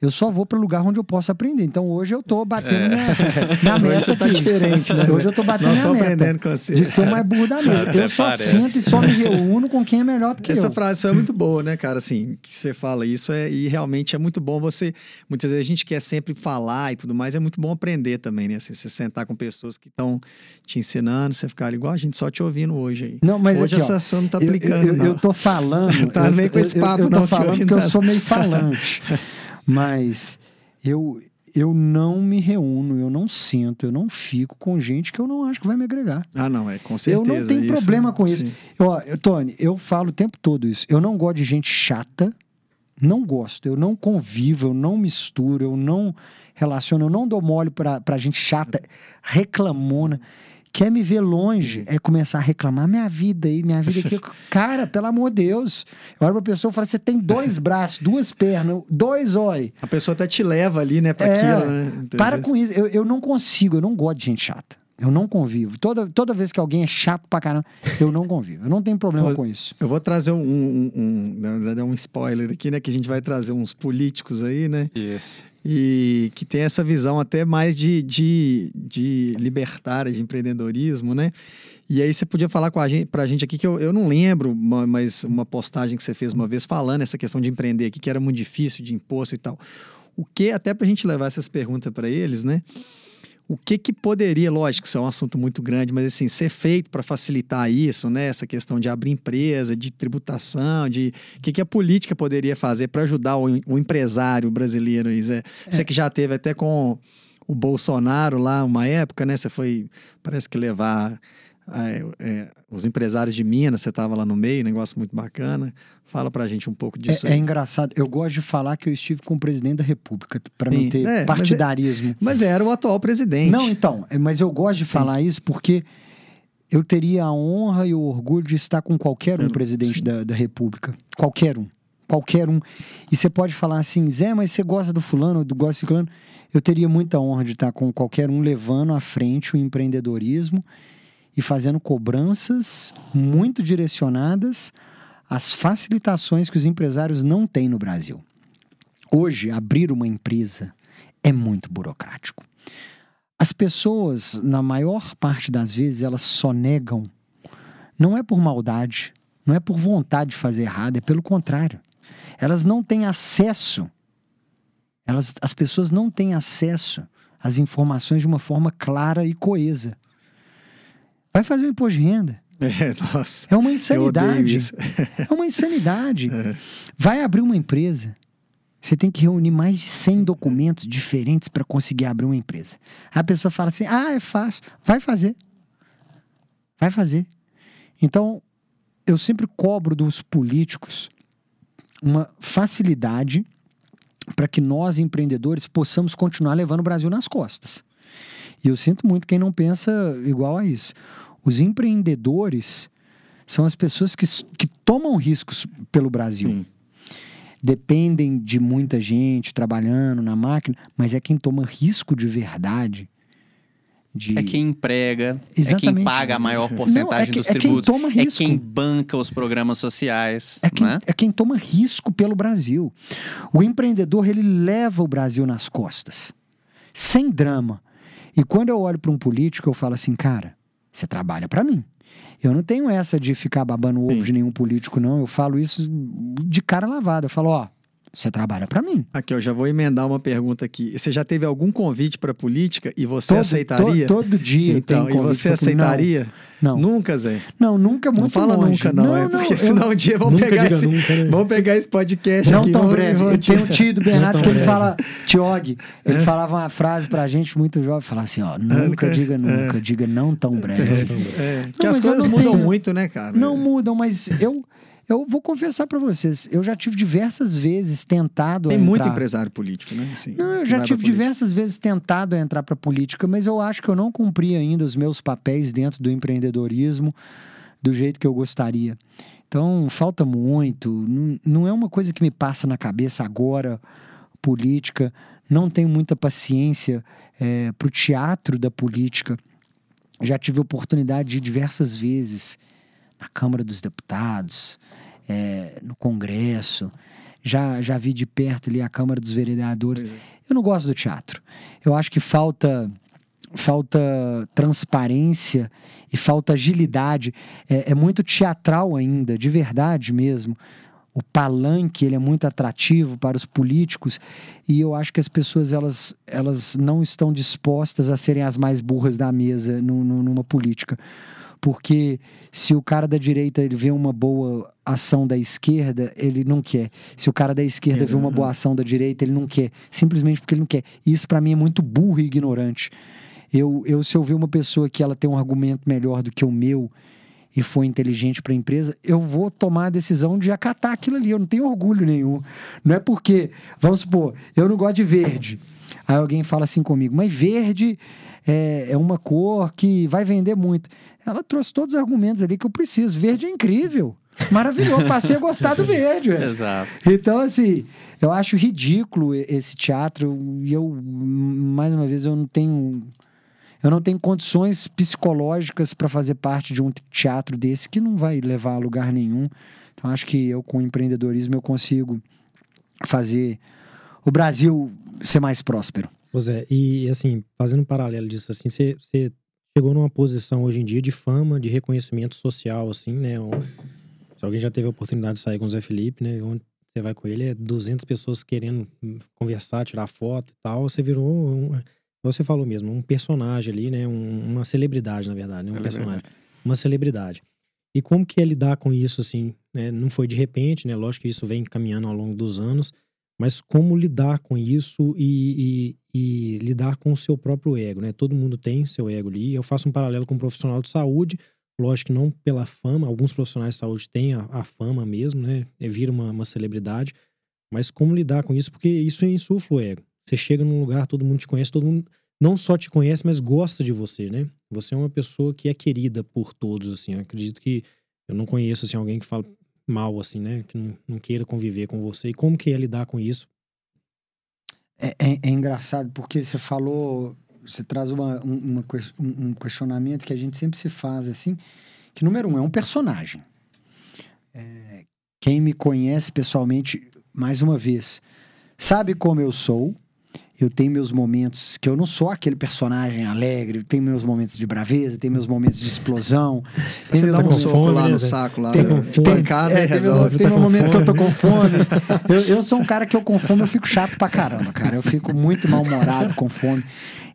eu só vou para o lugar onde eu posso aprender. Então hoje eu tô batendo é. minha, minha meta. Hoje tá diferente, né? Hoje eu tô batendo Nós meta. aprendendo com você. De ser o mais burro da mesa. eu só parece. sinto e só me reúno com quem é melhor do que Essa eu. frase é muito boa, né, cara? Assim, que você fala isso é, e realmente é muito bom você. Muitas vezes a gente quer sempre falar e tudo mais, é muito bom aprender também, né? Assim, você sentar com pessoas que estão te ensinando, você ficar igual a gente só te ouvindo hoje aí. Não, mas hoje aqui, essa ação não tá aplicando. Eu, eu, não. eu tô falando. tá meio com esse papo, eu, eu, não. tô falando porque tá... eu sou meio falante. mas eu, eu não me reúno, eu não sento, eu não fico com gente que eu não acho que vai me agregar. Ah, não, é com certeza. Eu não tenho isso, problema com isso. Ó, eu, Tony, eu falo o tempo todo isso. Eu não gosto de gente chata, não gosto. Eu não convivo, eu não misturo, eu não relaciono, eu não dou mole pra, pra gente chata, reclamona quer me ver longe, é começar a reclamar minha vida aí, minha vida aqui. Cara, pelo amor de Deus. Eu olho pra pessoa e falo: você tem dois braços, duas pernas, dois olhos. A pessoa até te leva ali, né, pra é, aquilo, né? Então, para com isso. Eu, eu não consigo, eu não gosto de gente chata. Eu não convivo. Toda, toda vez que alguém é chato pra caramba, eu não convivo. Eu não tenho problema eu, com isso. Eu vou trazer um, um, um, na verdade, um spoiler aqui, né? Que a gente vai trazer uns políticos aí, né? Isso. E que tem essa visão até mais de, de, de libertária, de empreendedorismo, né? E aí você podia falar com a gente, pra gente aqui, que eu, eu não lembro, mas uma postagem que você fez uma vez falando essa questão de empreender aqui, que era muito difícil, de imposto e tal. O que, até pra gente levar essas perguntas para eles, né? O que que poderia, lógico, isso é um assunto muito grande, mas assim, ser feito para facilitar isso, né? Essa questão de abrir empresa, de tributação, de o que, que a política poderia fazer para ajudar o, o, empresário brasileiro aí, Zé? É. Você que já teve até com o Bolsonaro lá uma época, né? Você foi, parece que levar é, é, os empresários de Minas, você estava lá no meio, negócio muito bacana. Fala pra gente um pouco disso. É, é engraçado. Eu gosto de falar que eu estive com o presidente da República, para não ter é, mas é- partidarismo. Mas era o atual presidente. Não, então, é, mas eu gosto de Sim. falar isso porque eu teria a honra e o orgulho de estar com qualquer um Eu- presidente da, da República. Qualquer um. Qualquer um. E você pode falar assim, Zé, mas você gosta do fulano, do gosta do ciclano? Eu teria muita honra de estar com qualquer um levando à frente o empreendedorismo e fazendo cobranças muito direcionadas às facilitações que os empresários não têm no Brasil. Hoje, abrir uma empresa é muito burocrático. As pessoas, na maior parte das vezes, elas só negam. Não é por maldade, não é por vontade de fazer errado, é pelo contrário. Elas não têm acesso. Elas, as pessoas não têm acesso às informações de uma forma clara e coesa. Vai fazer um imposto de renda. É, nossa. É uma insanidade. É uma insanidade. É. Vai abrir uma empresa. Você tem que reunir mais de 100 documentos diferentes para conseguir abrir uma empresa. A pessoa fala assim: ah, é fácil. Vai fazer. Vai fazer. Então, eu sempre cobro dos políticos uma facilidade para que nós, empreendedores, possamos continuar levando o Brasil nas costas. E eu sinto muito quem não pensa igual a isso. Os empreendedores são as pessoas que, que tomam riscos pelo Brasil. Sim. Dependem de muita gente trabalhando na máquina, mas é quem toma risco de verdade. De... É quem emprega, é quem Exatamente. paga a maior porcentagem Não, é que- dos é quem tributos, é quem banca os programas sociais, É quem, né? é quem toma risco pelo Brasil. O empreendedor, ele leva o Brasil nas costas. Sem drama. E quando eu olho para um político, eu falo assim, cara, você trabalha para mim. Eu não tenho essa de ficar babando ovo Sim. de nenhum político, não. Eu falo isso de cara lavada. Eu falo, ó, você trabalha para mim. Aqui, eu já vou emendar uma pergunta aqui. Você já teve algum convite para política e você Todo- aceitaria? to- todo dia então, tem e você aceitaria? Não, não, Nunca, Zé? não nunca muito não fala longe. nunca, não. é porque eu- senão um dia vão pegar esse. nunca, né? Vão pegar esse podcast Não aqui. tão vão- breve. vão Eu te- tenho um tio do Bernardo Não que tão ele breve. fala, Tiog, ele É. falava uma frase pra gente muito jovem, falava assim, ó, nunca nunca- diga nunca, diga não tão breve. É, que Não, as coisas não mudam tenho- muito, né, cara? Não mudam, mas eu eu vou confessar pra vocês, eu já tive diversas vezes tentado Tem muito entrar... empresário político, né? Assim, Não, eu já tive política. diversas vezes tentado entrar para política, mas eu acho que eu não cumpri ainda os meus papéis dentro do empreendedorismo do jeito que eu gostaria. Então, falta muito. Não, não é uma coisa que me passa na cabeça agora, política. Não tenho muita paciência para o teatro da política. Já tive oportunidade de diversas vezes na Câmara dos Deputados, eh, no Congresso. Já, já vi de perto ali a Câmara dos Vereadores. É. Eu não gosto do teatro. Eu acho que falta falta transparência e falta agilidade. É, é muito teatral ainda, de verdade mesmo. O palanque ele é muito atrativo para os políticos e eu acho que as pessoas elas, elas não estão dispostas a serem as mais burras da mesa nu- nu- numa política. Porque se o cara da direita ele vê uma boa ação da esquerda, ele não quer. Se o cara da esquerda vê uma boa ação da direita, ele não quer. Simplesmente porque ele não quer. Isso para mim é muito burro e ignorante. Eu, eu, se eu ver uma pessoa que ela tem um argumento melhor do que o meu e for inteligente para a empresa, eu vou tomar a decisão de acatar aquilo ali. Eu não tenho orgulho nenhum. Não é porque, vamos supor, eu não gosto de verde. Aí alguém fala assim comigo, mas verde é, é uma cor que vai vender muito. Ela trouxe todos os argumentos ali que eu preciso. Verde é incrível. Maravilhoso. Passei a gostar do verde. ué. Exato. Então, assim, eu acho ridículo esse teatro e eu, mais uma vez, eu não tenho. Eu não tenho condições psicológicas para fazer parte de um teatro desse que não vai levar a lugar nenhum. Então, acho que eu, com o empreendedorismo, eu consigo fazer o Brasil ser mais próspero. Pois é, e assim, fazendo um paralelo disso, assim, você, você chegou numa posição hoje em dia de fama, de reconhecimento social, assim, né? Se alguém já teve a oportunidade de sair com o Zé Felipe, né? Onde você vai com ele, é 200 pessoas querendo hum, conversar, tirar foto e tal. Você virou, um, você falou mesmo, um personagem ali, né? Um- uma celebridade, na verdade, né? Um personagem. Uma celebridade. E como que é lidar com isso, assim, né? Não foi de repente, né? Lógico que isso vem caminhando ao longo dos anos, mas como lidar com isso e, e, e, lidar com o seu próprio ego, né? Todo mundo tem seu ego ali. Eu faço um paralelo com um profissional de saúde, lógico que não pela fama, alguns profissionais de saúde têm a, a fama mesmo, né? É, vira uma, uma celebridade, mas como lidar com isso, porque isso insufla o ego. Você chega num lugar, todo mundo te conhece, todo mundo não só te conhece, mas gosta de você, né? Você é uma pessoa que é querida por todos, assim. Eu acredito que eu não conheço, assim, alguém que fala mal, assim, né? Que não, não queira conviver com você. E como que é lidar com isso? É, é, é engraçado, porque você falou... Você traz uma, uma, um questionamento que a gente sempre se faz, assim, que, número um, é um personagem. É, quem me conhece pessoalmente, mais uma vez, sabe como eu sou, eu tenho meus momentos que eu não sou aquele personagem alegre, tem meus momentos de braveza, tem meus momentos de explosão. Você dá um soco lá no saco, lá, tem, né? tem, pancada é, e resolve. Tem, tem um momento que eu tô com fome. Eu, eu sou um cara que eu com fome, eu fico chato pra caramba, cara. Eu fico muito mal-humorado com fome.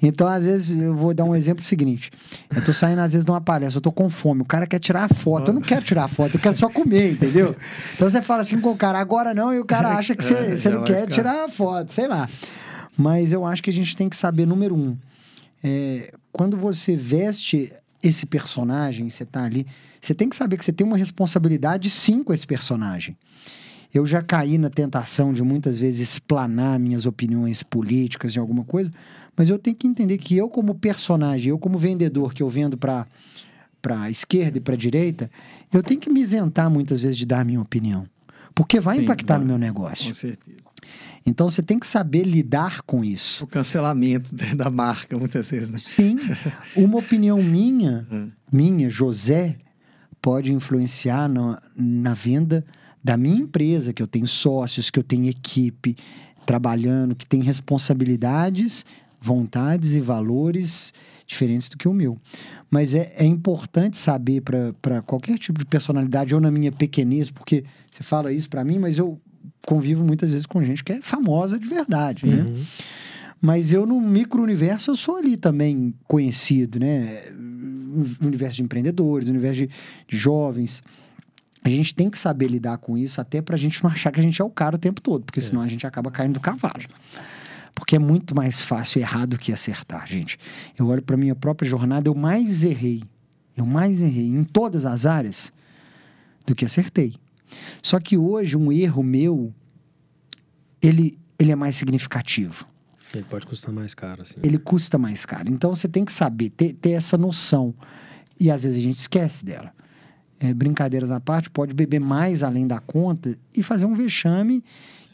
Então, às vezes, eu vou dar um exemplo seguinte. Eu tô saindo, às vezes, de uma palestra, eu tô com fome, o cara quer tirar a foto. Eu não quero tirar a foto, eu quero só comer, entendeu? Então você fala assim com o cara, agora não, e o cara acha que você, é, você não quer ficar. tirar a foto, sei lá. Mas eu acho que a gente tem que saber, número um, é, quando você veste esse personagem, você tá ali, você tem que saber que você tem uma responsabilidade sim com esse personagem. Eu já caí na tentação de muitas vezes explanar minhas opiniões políticas de alguma coisa, mas eu tenho que entender que eu como personagem, eu como vendedor que eu vendo para para esquerda e para direita, eu tenho que me isentar muitas vezes de dar minha opinião, porque vai Sim, impactar vai. no meu negócio. Com certeza. Então você tem que saber lidar com isso. O cancelamento da marca, muitas vezes, né? Sim. Uma opinião minha, hum. minha, José, pode influenciar na, na venda da minha empresa, que eu tenho sócios, que eu tenho equipe trabalhando, que tem responsabilidades, vontades e valores diferentes do que o meu. Mas é, é importante saber para qualquer tipo de personalidade, ou na minha pequenez, porque você fala isso para mim, mas eu convivo muitas vezes com gente que é famosa de verdade, né? uhum. Mas eu, no micro-universo, eu sou ali também conhecido, né? Universo de empreendedores, universo de, de jovens. A gente tem que saber lidar com isso, até pra gente não achar que a gente é o cara o tempo todo, porque é. senão a gente acaba caindo do cavalo. Porque é muito mais fácil errar do que acertar, gente. Eu olho para minha própria jornada, eu mais errei, eu mais errei em todas as áreas do que acertei. Só que hoje um erro meu, ele, ele é mais significativo. Ele pode custar mais caro, assim. Ele custa mais caro. Então você tem que saber, ter, ter essa noção. E às vezes a gente esquece dela. É, brincadeiras à parte, pode beber mais além da conta e fazer um vexame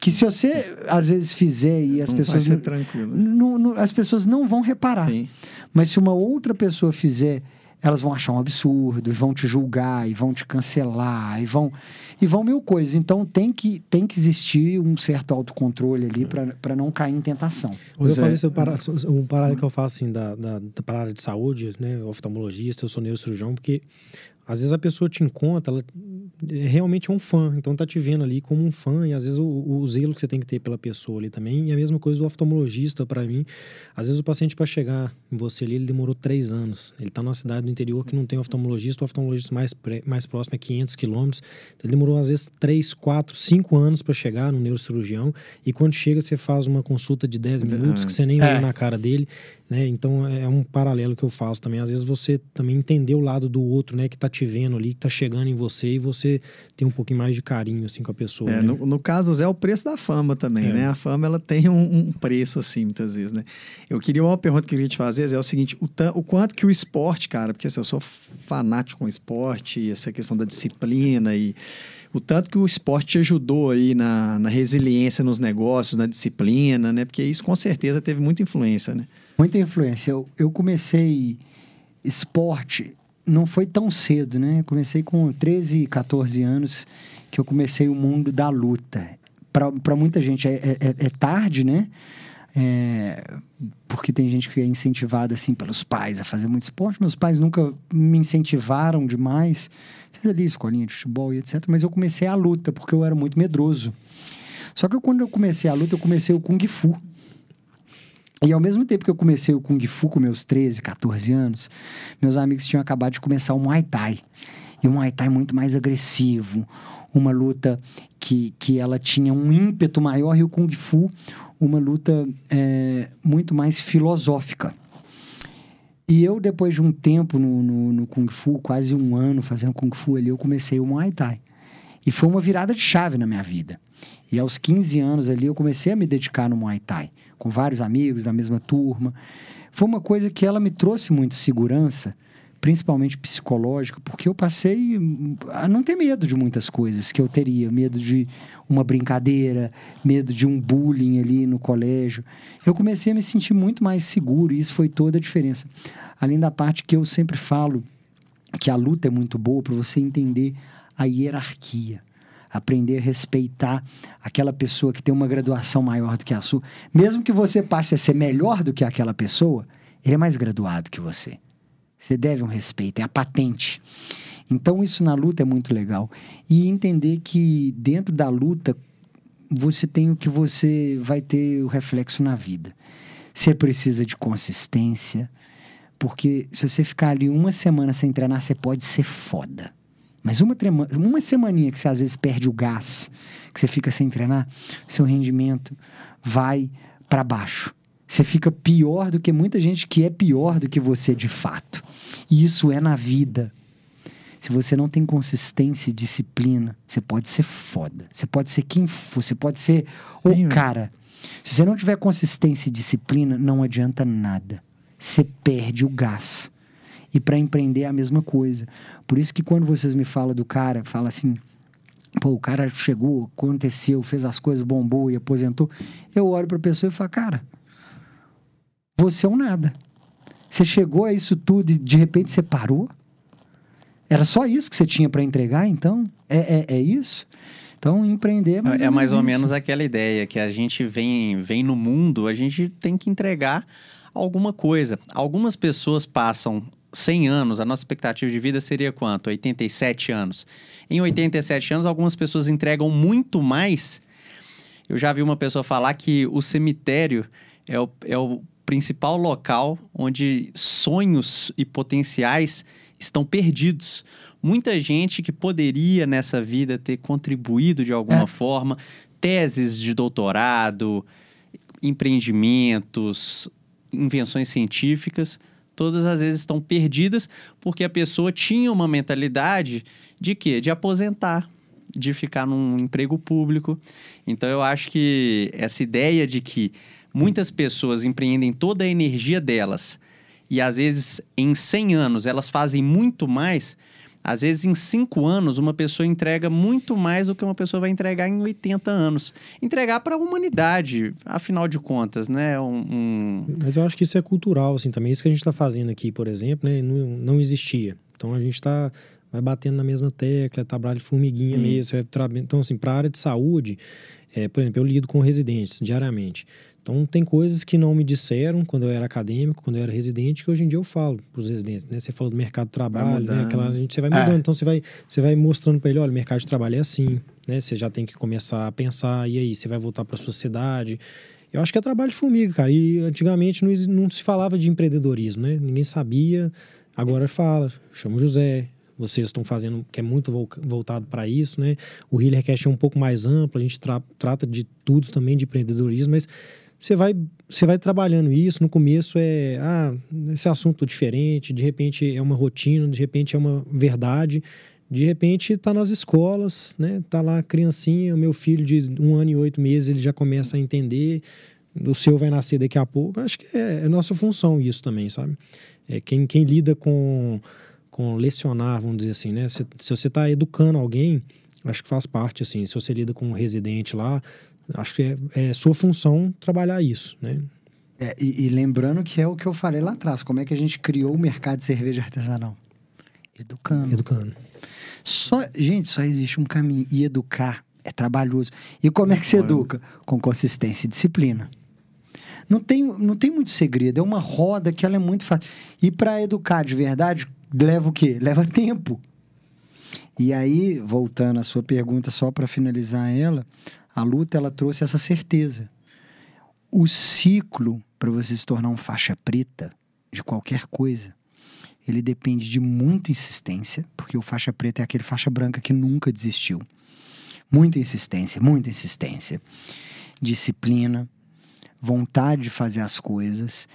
que se você às vezes fizer e as não pessoas vai ser tranquilo. as pessoas não vão reparar. Sim. Mas se uma outra pessoa fizer elas vão achar um absurdo, e vão te julgar, e vão te cancelar, e vão e vão mil coisas. Então tem que, tem que existir um certo autocontrole ali para não cair em tentação. Eu falei isso, um paralelo que eu faço assim, da, da, da área de saúde, né, oftalmologista, eu sou neurocirurgião, porque às vezes a pessoa te encontra, ela é realmente é um fã, então tá te vendo ali como um fã, e às vezes o, o zelo que você tem que ter pela pessoa ali também, e a mesma coisa do oftalmologista para mim. Às vezes o paciente para chegar em você ali, ele demorou três anos. Ele tá numa cidade do interior que não tem oftalmologista, o oftalmologista mais, pré, mais próximo é 500 quilômetros, então ele demorou às vezes três, quatro, cinco anos para chegar no neurocirurgião, e quando chega você faz uma consulta de 10 minutos, que você nem é. olha na cara dele, né? Então é um paralelo que eu faço também. Às vezes você também entender o lado do outro, né? Que tá te vendo ali, que tá chegando em você e você tem um pouquinho mais de carinho assim com a pessoa. É, né? no, no, caso do Zé, é o preço da fama também, é. né? A fama ela tem um, um, preço assim muitas vezes, né? Eu queria uma pergunta que eu queria te fazer Zé, é o seguinte: o, o quanto que o esporte, cara, porque assim, eu sou fanático com esporte, e essa questão da disciplina e o tanto que o esporte te ajudou aí na, na resiliência nos negócios, na disciplina, né? Porque isso com certeza teve muita influência, né? Muita influência. Eu, eu comecei esporte, não foi tão cedo, né? Comecei com 13, 14 anos que eu comecei o mundo da luta. Para muita gente é, é, é, tarde, né? É, porque tem gente que é incentivada assim pelos pais a fazer muito esporte. Meus pais nunca me incentivaram demais. Fiz ali escolinha de futebol e etc. Mas eu comecei a luta porque eu era muito medroso. Só que quando eu comecei a luta, eu comecei o Kung Fu. E ao mesmo tempo que eu comecei o Kung Fu com meus 13, 14 anos, meus amigos tinham acabado de começar o Muay Thai. E o Muay Thai muito mais agressivo, uma luta que, que ela tinha um ímpeto maior e o Kung Fu uma luta é, muito mais filosófica. E eu, depois de um tempo no, no, no, Kung Fu, quase um ano fazendo Kung Fu ali, eu comecei o Muay Thai. E foi uma virada de chave na minha vida. E aos 15 anos ali, eu comecei a me dedicar no Muay Thai, com vários amigos da mesma turma. Foi uma coisa que ela me trouxe muito segurança, principalmente psicológica, porque eu passei a não ter medo de muitas coisas que eu teria, medo de uma brincadeira, medo de um bullying ali no colégio. Eu comecei a me sentir muito mais seguro e isso foi toda a diferença. Além da parte que eu sempre falo que a luta é muito boa para você entender a hierarquia aprender a respeitar aquela pessoa que tem uma graduação maior do que a sua. Mesmo que você passe a ser melhor do que aquela pessoa, ele é mais graduado que você. Você deve um respeito, é a patente. Então, isso na luta é muito legal. E entender que dentro da luta, você tem o que você vai ter o reflexo na vida. Você precisa de consistência, porque se você ficar ali uma semana sem treinar, você pode ser foda. Mas uma, trema, uma semaninha que você às vezes perde o gás, que você fica sem treinar, seu rendimento vai para baixo. Você fica pior do que muita gente que é pior do que você de fato. E isso é na vida. Se você não tem consistência e disciplina, você pode ser foda. Você pode ser quem for, você pode ser Sim, o cara. Se você não tiver consistência e disciplina, não adianta nada. Você perde o gás. E para empreender é a mesma coisa. Por isso que quando vocês me falam do cara, fala assim, pô, o cara chegou, aconteceu, fez as coisas, bombou e aposentou. Eu olho para a pessoa e falo, cara, você é um nada. Você chegou a isso tudo e de repente você parou? Era só isso que você tinha para entregar, então? É, é, é, isso? Então, empreender é mais, é ou, mais ou menos aquela ideia que a gente vem, vem no mundo, a gente tem que entregar alguma coisa. Algumas pessoas passam 100 anos, a nossa expectativa de vida seria quanto? 87 anos. Em 87 anos, algumas pessoas entregam muito mais. Eu já vi uma pessoa falar que o cemitério é o, é o principal local onde sonhos e potenciais estão perdidos. Muita gente que poderia nessa vida ter contribuído de alguma é. forma, teses de doutorado, empreendimentos, invenções científicas, todas as vezes estão perdidas porque a pessoa tinha uma mentalidade de quê? De aposentar, de ficar num emprego público. Então eu acho que essa ideia de que Muitas pessoas empreendem toda a energia delas e às vezes em 100 anos elas fazem muito mais. Às vezes, em 5 anos, uma pessoa entrega muito mais do que uma pessoa vai entregar em 80 anos. Entregar para a humanidade, afinal de contas, né? Um, um... Mas eu acho que isso é cultural, assim, também. Isso que a gente está fazendo aqui, por exemplo, né? não, não existia. Então, a gente está vai batendo na mesma tecla, trabalho de formiguinha hum. mesmo. Então, assim, para a área de saúde, é, por exemplo, eu lido com residentes diariamente. Então, tem coisas que não me disseram quando eu era acadêmico, quando eu era residente, que hoje em dia eu falo para os residentes, né? Você falou do mercado de trabalho, né? Aquela, a gente, você vai mudando. É. Então, você vai, você vai mostrando para ele, olha, o mercado de trabalho é assim, né? Você já tem que começar a pensar, e aí, você vai voltar para a sua cidade. Eu acho que é trabalho de formiga, cara. E antigamente não, não se falava de empreendedorismo, né? Ninguém sabia. Agora fala, chama o José, vocês estão fazendo, que é muito voltado para isso, né? O Healercast é um pouco mais amplo, a gente tra trata de tudo também de empreendedorismo, mas você vai, você vai trabalhando isso. No começo é, ah, esse assunto diferente, de repente é uma rotina, de repente é uma verdade. De repente está nas escolas, né? Tá lá a criancinha, o meu filho de um ano e oito meses, ele já começa a entender. O seu vai nascer daqui a pouco. Acho que é, é nossa função isso também, sabe? É quem, quem lida com, com lecionar, vamos dizer assim, né? Se, se você está educando alguém, acho que faz parte, assim. Se você lida com um residente lá, Acho que é, é sua função trabalhar isso, né? É, e, e, lembrando que é o que eu falei lá atrás, como é que a gente criou o mercado de cerveja artesanal? Educando. Educando. Só, gente, só existe um caminho. E educar é trabalhoso. E como é que se educa? Com consistência e disciplina. Não tem, não tem muito segredo. É uma roda que ela é muito fácil. E para educar de verdade, leva o quê? Leva tempo. E aí, voltando à sua pergunta, só para finalizar ela, a luta ela trouxe essa certeza. O ciclo para você se tornar um faixa preta de qualquer coisa, ele depende de muita insistência, porque o faixa preta é aquele faixa branca que nunca desistiu. Muita insistência, muita insistência. Disciplina, vontade de fazer as coisas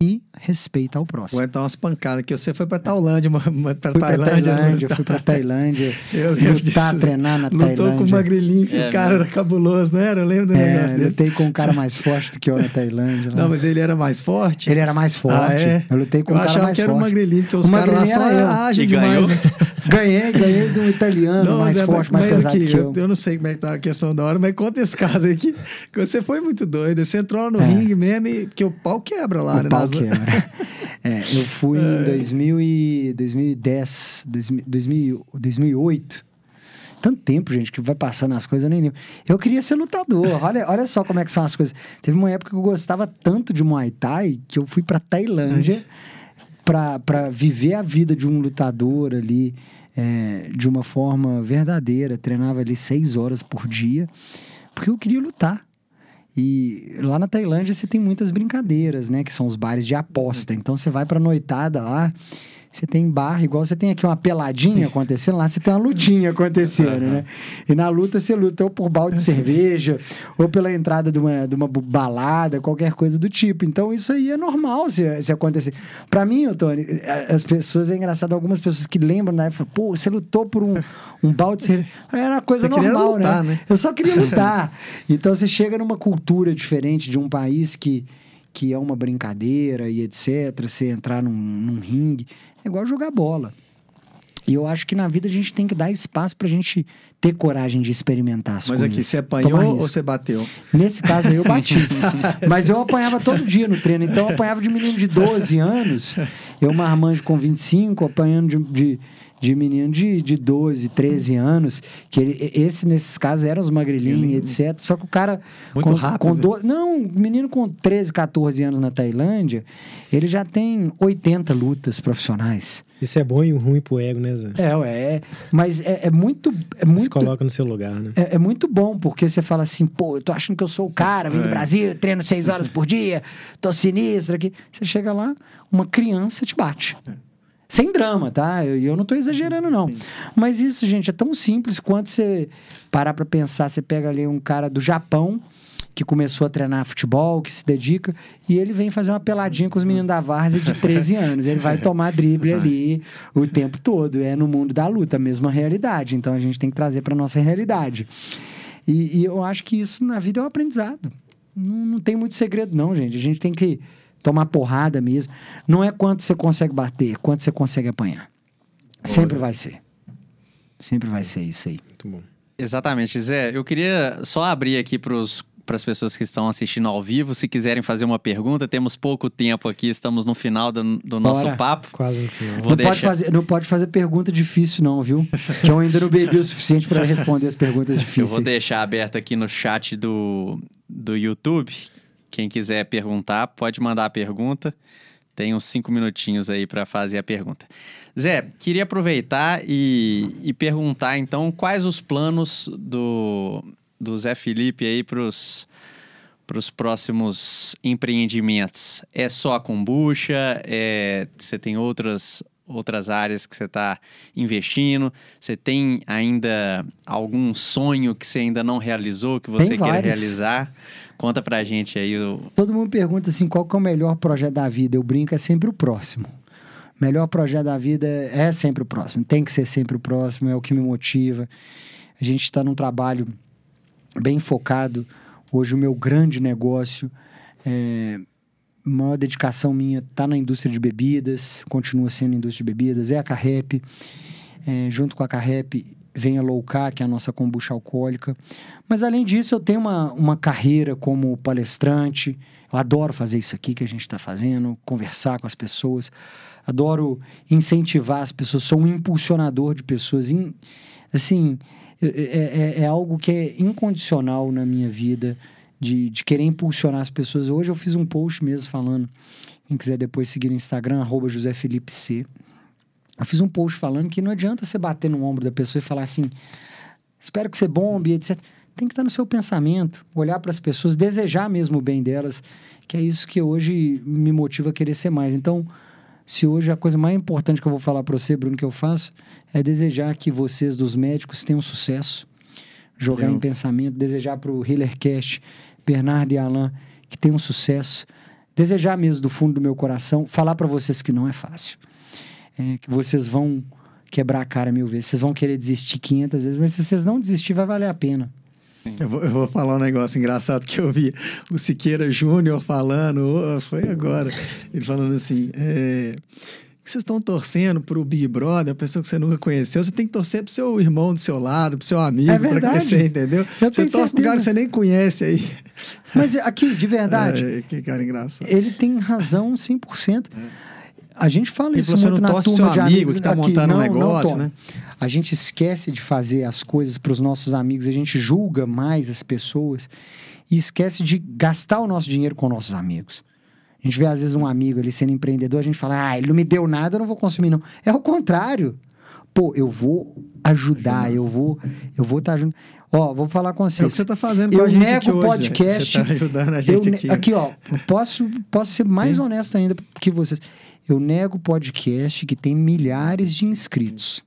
e respeito ao próximo. Ou então umas pancadas, que você foi pra Tailândia, pra Tailândia. Tailândia, fui pra Tailândia, Eu lembro lutar, disso. treinar na Lutou com o Tailândia. magrelinho, que É, o cara né? era cabuloso, não era? Eu lembro do É, negócio dele. lutei com um cara mais forte do que eu na Tailândia. lá. Não, mas ele era mais forte? Ele era mais forte. Ah, é? Eu lutei com Eu um cara achava mais que era o forte. magrelinho, porque os O caras lá eu. ágeis E demais. né? Ganhei, ganhei de um italiano Não, mais é- forte, mais pesado aqui, que eu. eu. não sei como é que tá a questão da hora, mas conta esse caso aí que, que você foi muito doido. Você entrou lá no É. ringue mesmo e que o pau quebra lá, O né? pau nas- quebra. É, eu fui em 2000 e 2010, 2000, 2000, 2008. Tanto tempo, gente, que vai passando as coisas, eu nem lembro. Eu queria ser lutador. Olha, olha só como é que são as coisas. Teve uma época que eu gostava tanto de Muay Thai que eu fui pra Tailândia pra viver a vida de um lutador ali é, de uma forma verdadeira. Treinava ali seis horas por dia, porque eu queria lutar. E lá na Tailândia você tem muitas brincadeiras, né? Que são os bares de aposta. Então você vai pra noitada lá, você tem bar, igual você tem aqui uma peladinha acontecendo, lá você tem uma lutinha acontecendo, né? E na luta você luta ou por balde de cerveja, ou pela entrada de uma, de uma balada, qualquer coisa do tipo. Então isso aí é normal se, se acontecer. Pra mim, Tony, as pessoas, é engraçado, algumas pessoas que lembram da época, pô, você lutou por um, um balde de cerveja. Era uma coisa Você normal, lutar, né? né? Eu só queria lutar. então você chega numa cultura diferente de um país que, que é uma brincadeira e etc. Você entrar num, num ringue. É igual jogar bola. E eu acho que na vida a gente tem que dar espaço pra gente ter coragem de experimentar as Mas coisas. aqui, você apanhou ou você bateu? Nesse caso aí eu bati. Mas eu apanhava todo dia no treino. Então eu apanhava de menino de 12 anos. Eu marmanjo com 25, apanhando de, de, de menino de, de 12, 13 anos. Que ele, esse, nesses casos, eram os magrelinhos, etc. Só que o cara. Muito com, rápido. Com do, não, menino com 13, 14 anos na Tailândia, ele já tem 80 lutas profissionais. Isso é bom e ruim pro ego, né, Zé? É, é. Mas é, é muito. É Se muito coloca no seu lugar, né? é, é muito bom, porque você fala assim, pô, eu tô achando que eu sou o cara, vim do Brasil, treino seis horas por dia, tô sinistro aqui. Você chega lá, uma criança te bate. Sem drama, tá? E eu, eu não tô exagerando, não. Mas isso, gente, é tão simples quanto você parar pra pensar. Você pega ali um cara do Japão que começou a treinar futebol, que se dedica, e ele vem fazer uma peladinha com os meninos da várzea de 13 anos. Ele vai tomar drible ali o tempo todo. É no mundo da luta, a mesma realidade. Então a gente tem que trazer pra nossa realidade. E, e eu acho que isso na vida é um aprendizado. Não, não tem muito segredo, não, gente. A gente tem que tomar porrada mesmo. Não é quanto você consegue bater, é quanto você consegue apanhar. Sempre vai ser. Sempre vai ser isso aí. Muito bom. Exatamente, Zé. Eu queria só abrir aqui para as pessoas que estão assistindo ao vivo. Se quiserem fazer uma pergunta, temos pouco tempo aqui, estamos no final do, do nosso Bora. papo. Quase no final. Vou não, deixar. pode fazer, não pode fazer pergunta difícil, não, viu? que eu ainda não bebi o suficiente para responder as perguntas Eu difíceis. vou deixar aberto aqui no chat do, do YouTube. Quem quiser perguntar, pode mandar a pergunta. Tem uns cinco minutinhos aí para fazer a pergunta. Zé, queria aproveitar e, e perguntar então quais os planos do, do Zé Felipe aí para os próximos empreendimentos. É só a kombucha? É, você tem outras, outras áreas que você está investindo? Você tem ainda algum sonho que você ainda não realizou, que você Tem quer vários. realizar? Conta pra gente aí o, Todo mundo pergunta assim, qual que é o melhor projeto da vida? Eu brinco, é sempre o próximo. O melhor projeto da vida é sempre o próximo. Tem que ser sempre o próximo, é o que me motiva. A gente está num trabalho bem focado. Hoje o meu grande negócio, é, maior dedicação minha está na indústria de bebidas, continua sendo indústria de bebidas, é a Carrep. É, junto com a Carrep vem a Low Carb, que é a nossa kombucha alcoólica. Mas além disso, eu tenho uma, uma carreira como palestrante. Eu adoro fazer isso aqui que a gente está fazendo, conversar com as pessoas. Adoro incentivar as pessoas. Sou um impulsionador de pessoas. Assim, é, é- é algo que é incondicional na minha vida, de, de querer impulsionar as pessoas. Hoje eu fiz um post mesmo falando. Quem quiser depois seguir no Instagram, arroba José Felipe C. Eu fiz um post falando que não adianta você bater no ombro da pessoa e falar assim: espero que você bombe, etc. Tem que estar no seu pensamento, olhar para as pessoas, desejar mesmo o bem delas, que é isso que hoje me motiva a querer ser mais. Então, se hoje a coisa mais importante que eu vou falar para você, Bruno, que eu faço, é desejar que vocês dos médicos tenham sucesso, jogar Legal. em pensamento, desejar para o HealerCast, Bernardo e Alan, que tenham sucesso. Desejar mesmo do fundo do meu coração, falar para vocês que não é fácil. É, que vocês vão quebrar a cara mil vezes, vocês vão querer desistir 500 vezes, mas se vocês não desistir, vai valer a pena. Eu vou, eu vou falar um negócio engraçado que eu vi o Siqueira Júnior falando, foi agora, ele falando assim, é, que vocês estão torcendo pro Big Brother, a pessoa que você nunca conheceu, você tem que torcer pro seu irmão do seu lado, pro seu amigo, É pra verdade. crescer, entendeu? Eu você torce pro cara que você nem conhece aí. Mas aqui, de verdade, É, que cara engraçado. ele tem razão 100%. A gente fala E isso você muito não na turma seu de amigo amigos que tá aqui. montando um Não, não negócio, né? A gente esquece de fazer as coisas para os nossos amigos, a gente julga mais as pessoas e esquece de gastar o nosso dinheiro com nossos amigos. A gente vê, às vezes, um amigo ali sendo empreendedor, a gente fala, ah, ele não me deu nada, eu não vou consumir, não. É o contrário. Pô, eu vou ajudar, eu vou eu vou estar junto. Ó, vou falar com É o que vocês. você tá fazendo com Eu a gente nego o podcast, Você tá ajudando a Eu gente ne- aqui. aqui, ó, posso, posso ser mais honesto ainda que vocês. Eu nego podcast que tem milhares de inscritos.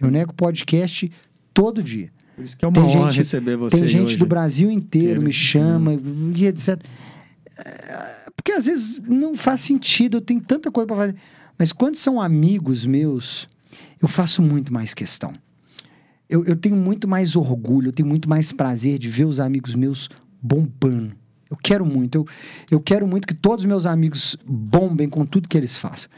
Eu nego podcast todo dia. Por isso que é uma tem honra gente- receber você Tem gente hoje. do Brasil inteiro Inteiro. me chama e etc. É, Porque às vezes não faz sentido, eu tenho tanta coisa para fazer. Mas quando são amigos meus, eu faço muito mais questão. Eu, eu tenho muito mais orgulho, eu tenho muito mais prazer de ver os amigos meus bombando. Eu quero muito. Eu, eu quero muito que todos os meus amigos bombem com tudo que eles façam.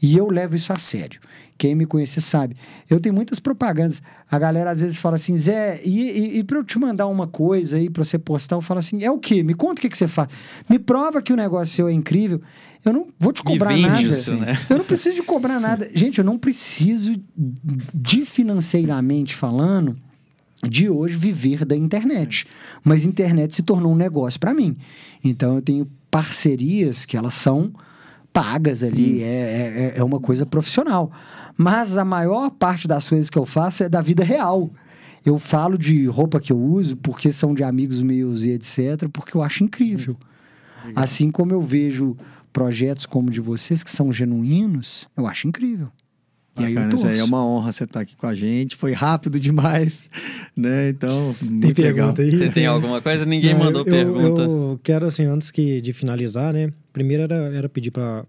E eu levo isso a sério. Quem me conhece sabe. Eu tenho muitas propagandas. A galera às vezes fala assim, Zé, e, e, e pra eu te mandar uma coisa aí pra você postar, eu falo assim, é o quê? Me conta o que, que você faz. Me prova que o negócio seu é incrível. Eu não vou te cobrar nada. isso, né? Eu não preciso de cobrar nada. Gente, eu não preciso de financeiramente falando de hoje viver da internet. Mas a internet se tornou um negócio para mim. Então eu tenho parcerias que elas são pagas ali, é, é, é uma coisa profissional. Mas a maior parte das coisas que eu faço é da vida real. Eu falo de roupa que eu uso porque são de amigos meus e etc, porque eu acho incrível. Assim como eu vejo projetos como o de vocês que são genuínos, eu acho incrível. E aí Bacana, torço. é uma honra você estar aqui com a gente. Foi rápido demais, né? Então, Tem muito legal. pergunta aí? Você tem alguma coisa? Ninguém Não, mandou eu, pergunta. Eu quero, assim, antes que, de finalizar, né? Primeiro era, era pedir para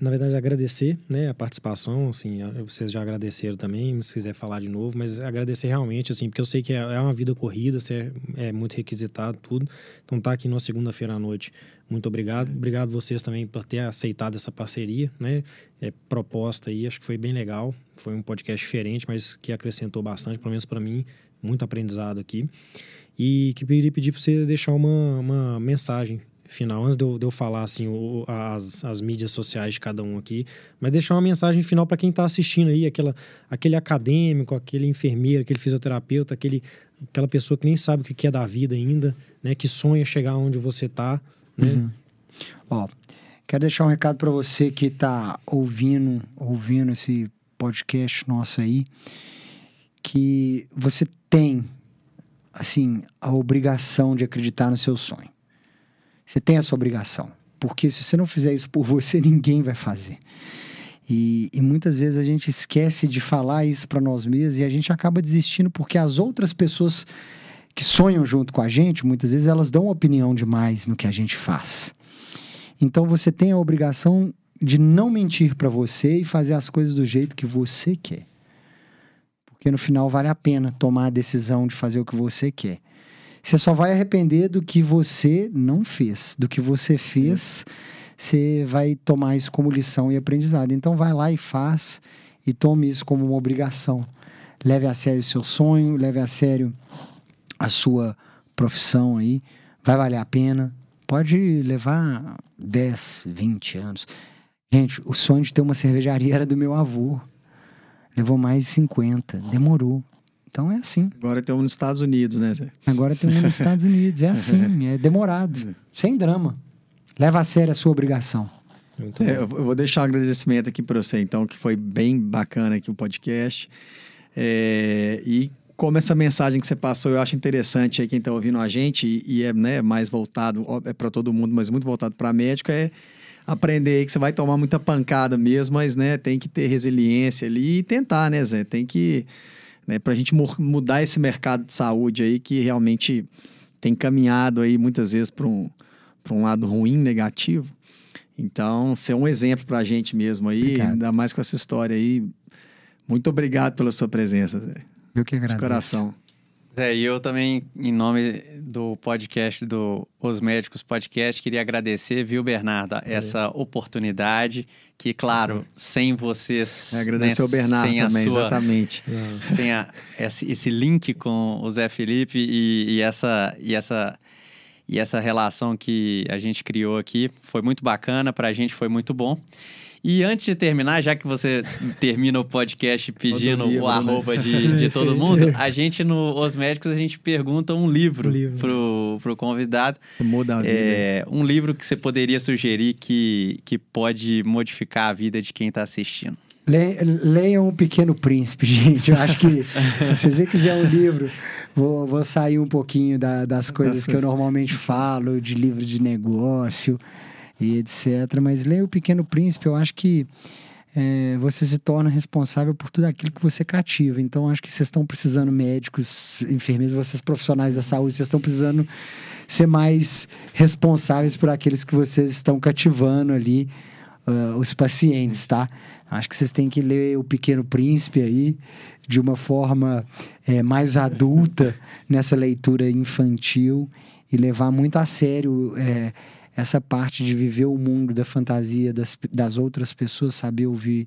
na verdade, agradecer né, a participação, assim, vocês já agradeceram também, se quiser falar de novo, mas agradecer realmente, assim, porque eu sei que é, é uma vida corrida, você é, é muito requisitado, tudo. Então, tá aqui na segunda-feira à noite. Muito obrigado. Obrigado vocês também por ter aceitado essa parceria, né? É, proposta aí, acho que foi bem legal. Foi um podcast diferente, mas que acrescentou bastante, pelo menos para mim, muito aprendizado aqui. E que queria pedir para vocês deixar uma, uma mensagem final, antes de eu, de eu falar assim, o- as, as mídias sociais de cada um aqui, mas deixar uma mensagem final para quem está assistindo aí, aquela, aquele acadêmico, aquele enfermeiro, aquele fisioterapeuta, aquele, aquela pessoa que nem sabe o que é da vida ainda, né, que sonha chegar onde você está, né? Ó, quero deixar um recado para você que tá ouvindo, ouvindo esse podcast nosso aí, que você tem assim a obrigação de acreditar no seu sonho. Você tem essa obrigação, porque se você não fizer isso por você, ninguém vai fazer. E, e muitas vezes a gente esquece de falar isso para nós mesmos e a gente acaba desistindo porque as outras pessoas que sonham junto com a gente, muitas vezes elas dão opinião demais no que a gente faz. Então você tem a obrigação de não mentir para você e fazer as coisas do jeito que você quer. Porque no final vale a pena tomar a decisão de fazer o que você quer. Você só vai arrepender do que você não fez. Do que você fez, você vai tomar isso como lição e aprendizado. Então vai lá e faz e tome isso como uma obrigação. Leve a sério o seu sonho, leve a sério a sua profissão aí. Vai valer a pena. Pode levar 10, 20 anos. Gente, o sonho de ter uma cervejaria era do meu avô. Levou mais de 50. Demorou. Então é assim. Agora tem um nos Estados Unidos, né, Zé? Agora tem um nos Estados Unidos. É assim, é demorado. Sem drama. Leva a sério a sua obrigação. Muito É, bom. eu vou deixar um agradecimento aqui para você, então, que foi bem bacana aqui o podcast. É, e como essa mensagem que você passou, eu acho interessante aí quem está ouvindo a gente, e, e é né, mais voltado, é para todo mundo, mas muito voltado para médico, é aprender aí que você vai tomar muita pancada mesmo, mas né, tem que ter resiliência ali e tentar, né, Zé? Tem que né, para a gente mudar esse mercado de saúde aí que realmente tem caminhado aí muitas vezes para um, um lado ruim, negativo. Então, ser um exemplo para a gente mesmo aí, obrigado. ainda mais com essa história aí. Muito obrigado pela sua presença, Zé. Eu que agradeço. De coração. Zé, e eu também, em nome do podcast do Os Médicos Podcast, queria agradecer, viu, Bernardo, essa oportunidade que, claro, sem vocês... É, agradecer né, ao Bernardo também, sua, exatamente. Sem a, esse, esse, link com o Zé Felipe e, e essa... E essa e essa relação que a gente criou aqui foi muito bacana, para a gente foi muito bom. E antes de terminar, já que você termina o podcast pedindo o arroba né? de, de todo mundo, a gente no Os Médicos a gente pergunta um livro, livro. Pro, pro convidado. Muda a vida. É, um livro que você poderia sugerir que, que pode modificar a vida de quem está assistindo. Leiam O Pequeno Príncipe, gente. Eu acho que se você quiser um livro, vou, vou sair um pouquinho da, das coisas que eu normalmente falo, de livro de negócio e etc. Mas leia O Pequeno Príncipe, eu acho que é, você se torna responsável por tudo aquilo que você cativa. Então, acho que vocês estão precisando, médicos, enfermeiros, vocês profissionais da saúde, vocês estão precisando ser mais responsáveis por aqueles que vocês estão cativando ali, uh, os pacientes, tá? Acho que vocês têm que ler O Pequeno Príncipe aí de uma forma é, mais adulta nessa leitura infantil e levar muito a sério. É, essa parte de viver o mundo da fantasia das, das outras pessoas, saber ouvir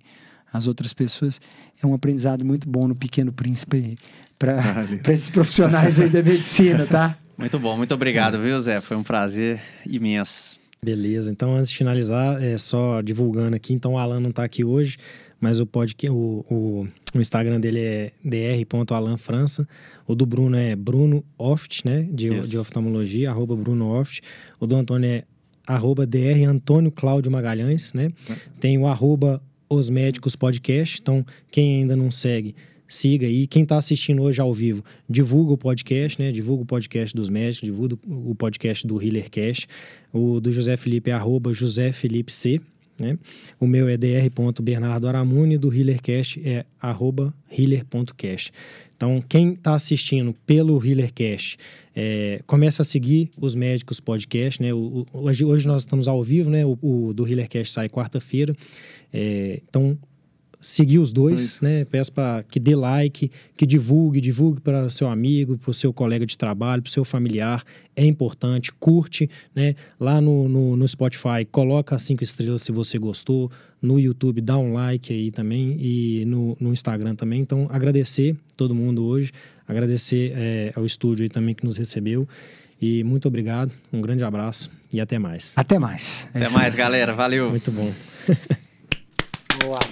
as outras pessoas, é um aprendizado muito bom no Pequeno Príncipe para esses profissionais aí da medicina, tá? Muito bom, muito obrigado, viu, Zé? Foi um prazer imenso. Beleza, então antes de finalizar, é só divulgando aqui, então o Alan não está aqui hoje, mas o, podcast, o, o, o Instagram dele é dr.alanfrança. O do Bruno é Bruno Oft, né? De, de oftalmologia, arroba Bruno Oft. O do Antônio é arroba DR Antônio Cláudio Magalhães, né? Tem o arroba Os Médicos Podcast. Então, quem ainda não segue, siga aí. Quem está assistindo hoje ao vivo, divulga o podcast, né? Divulga o podcast dos médicos, divulga o podcast do HealerCast. O do José Felipe é arroba José Felipe C. Né? O meu é dr.bernardo Aramuni, do HealerCast é arroba healer.cast. Então, quem está assistindo pelo HealerCast, é, começa a seguir os médicos podcast, né? O, o, hoje, hoje, nós estamos ao vivo, né? O, o do HealerCast sai quarta-feira. É, então, seguir os dois, né? Peço para que dê like, que divulgue, divulgue para o seu amigo, para o seu colega de trabalho, para o seu familiar. É importante, curte, né? Lá no, no, no, Spotify, coloca cinco estrelas se você gostou. No YouTube, dá um like aí também e no, no Instagram também. Então, agradecer todo mundo hoje, Agradecer é, ao estúdio aí também que nos recebeu. E muito obrigado, um grande abraço e até mais. Até mais. É até mais, galera. Valeu. Muito bom. Boa.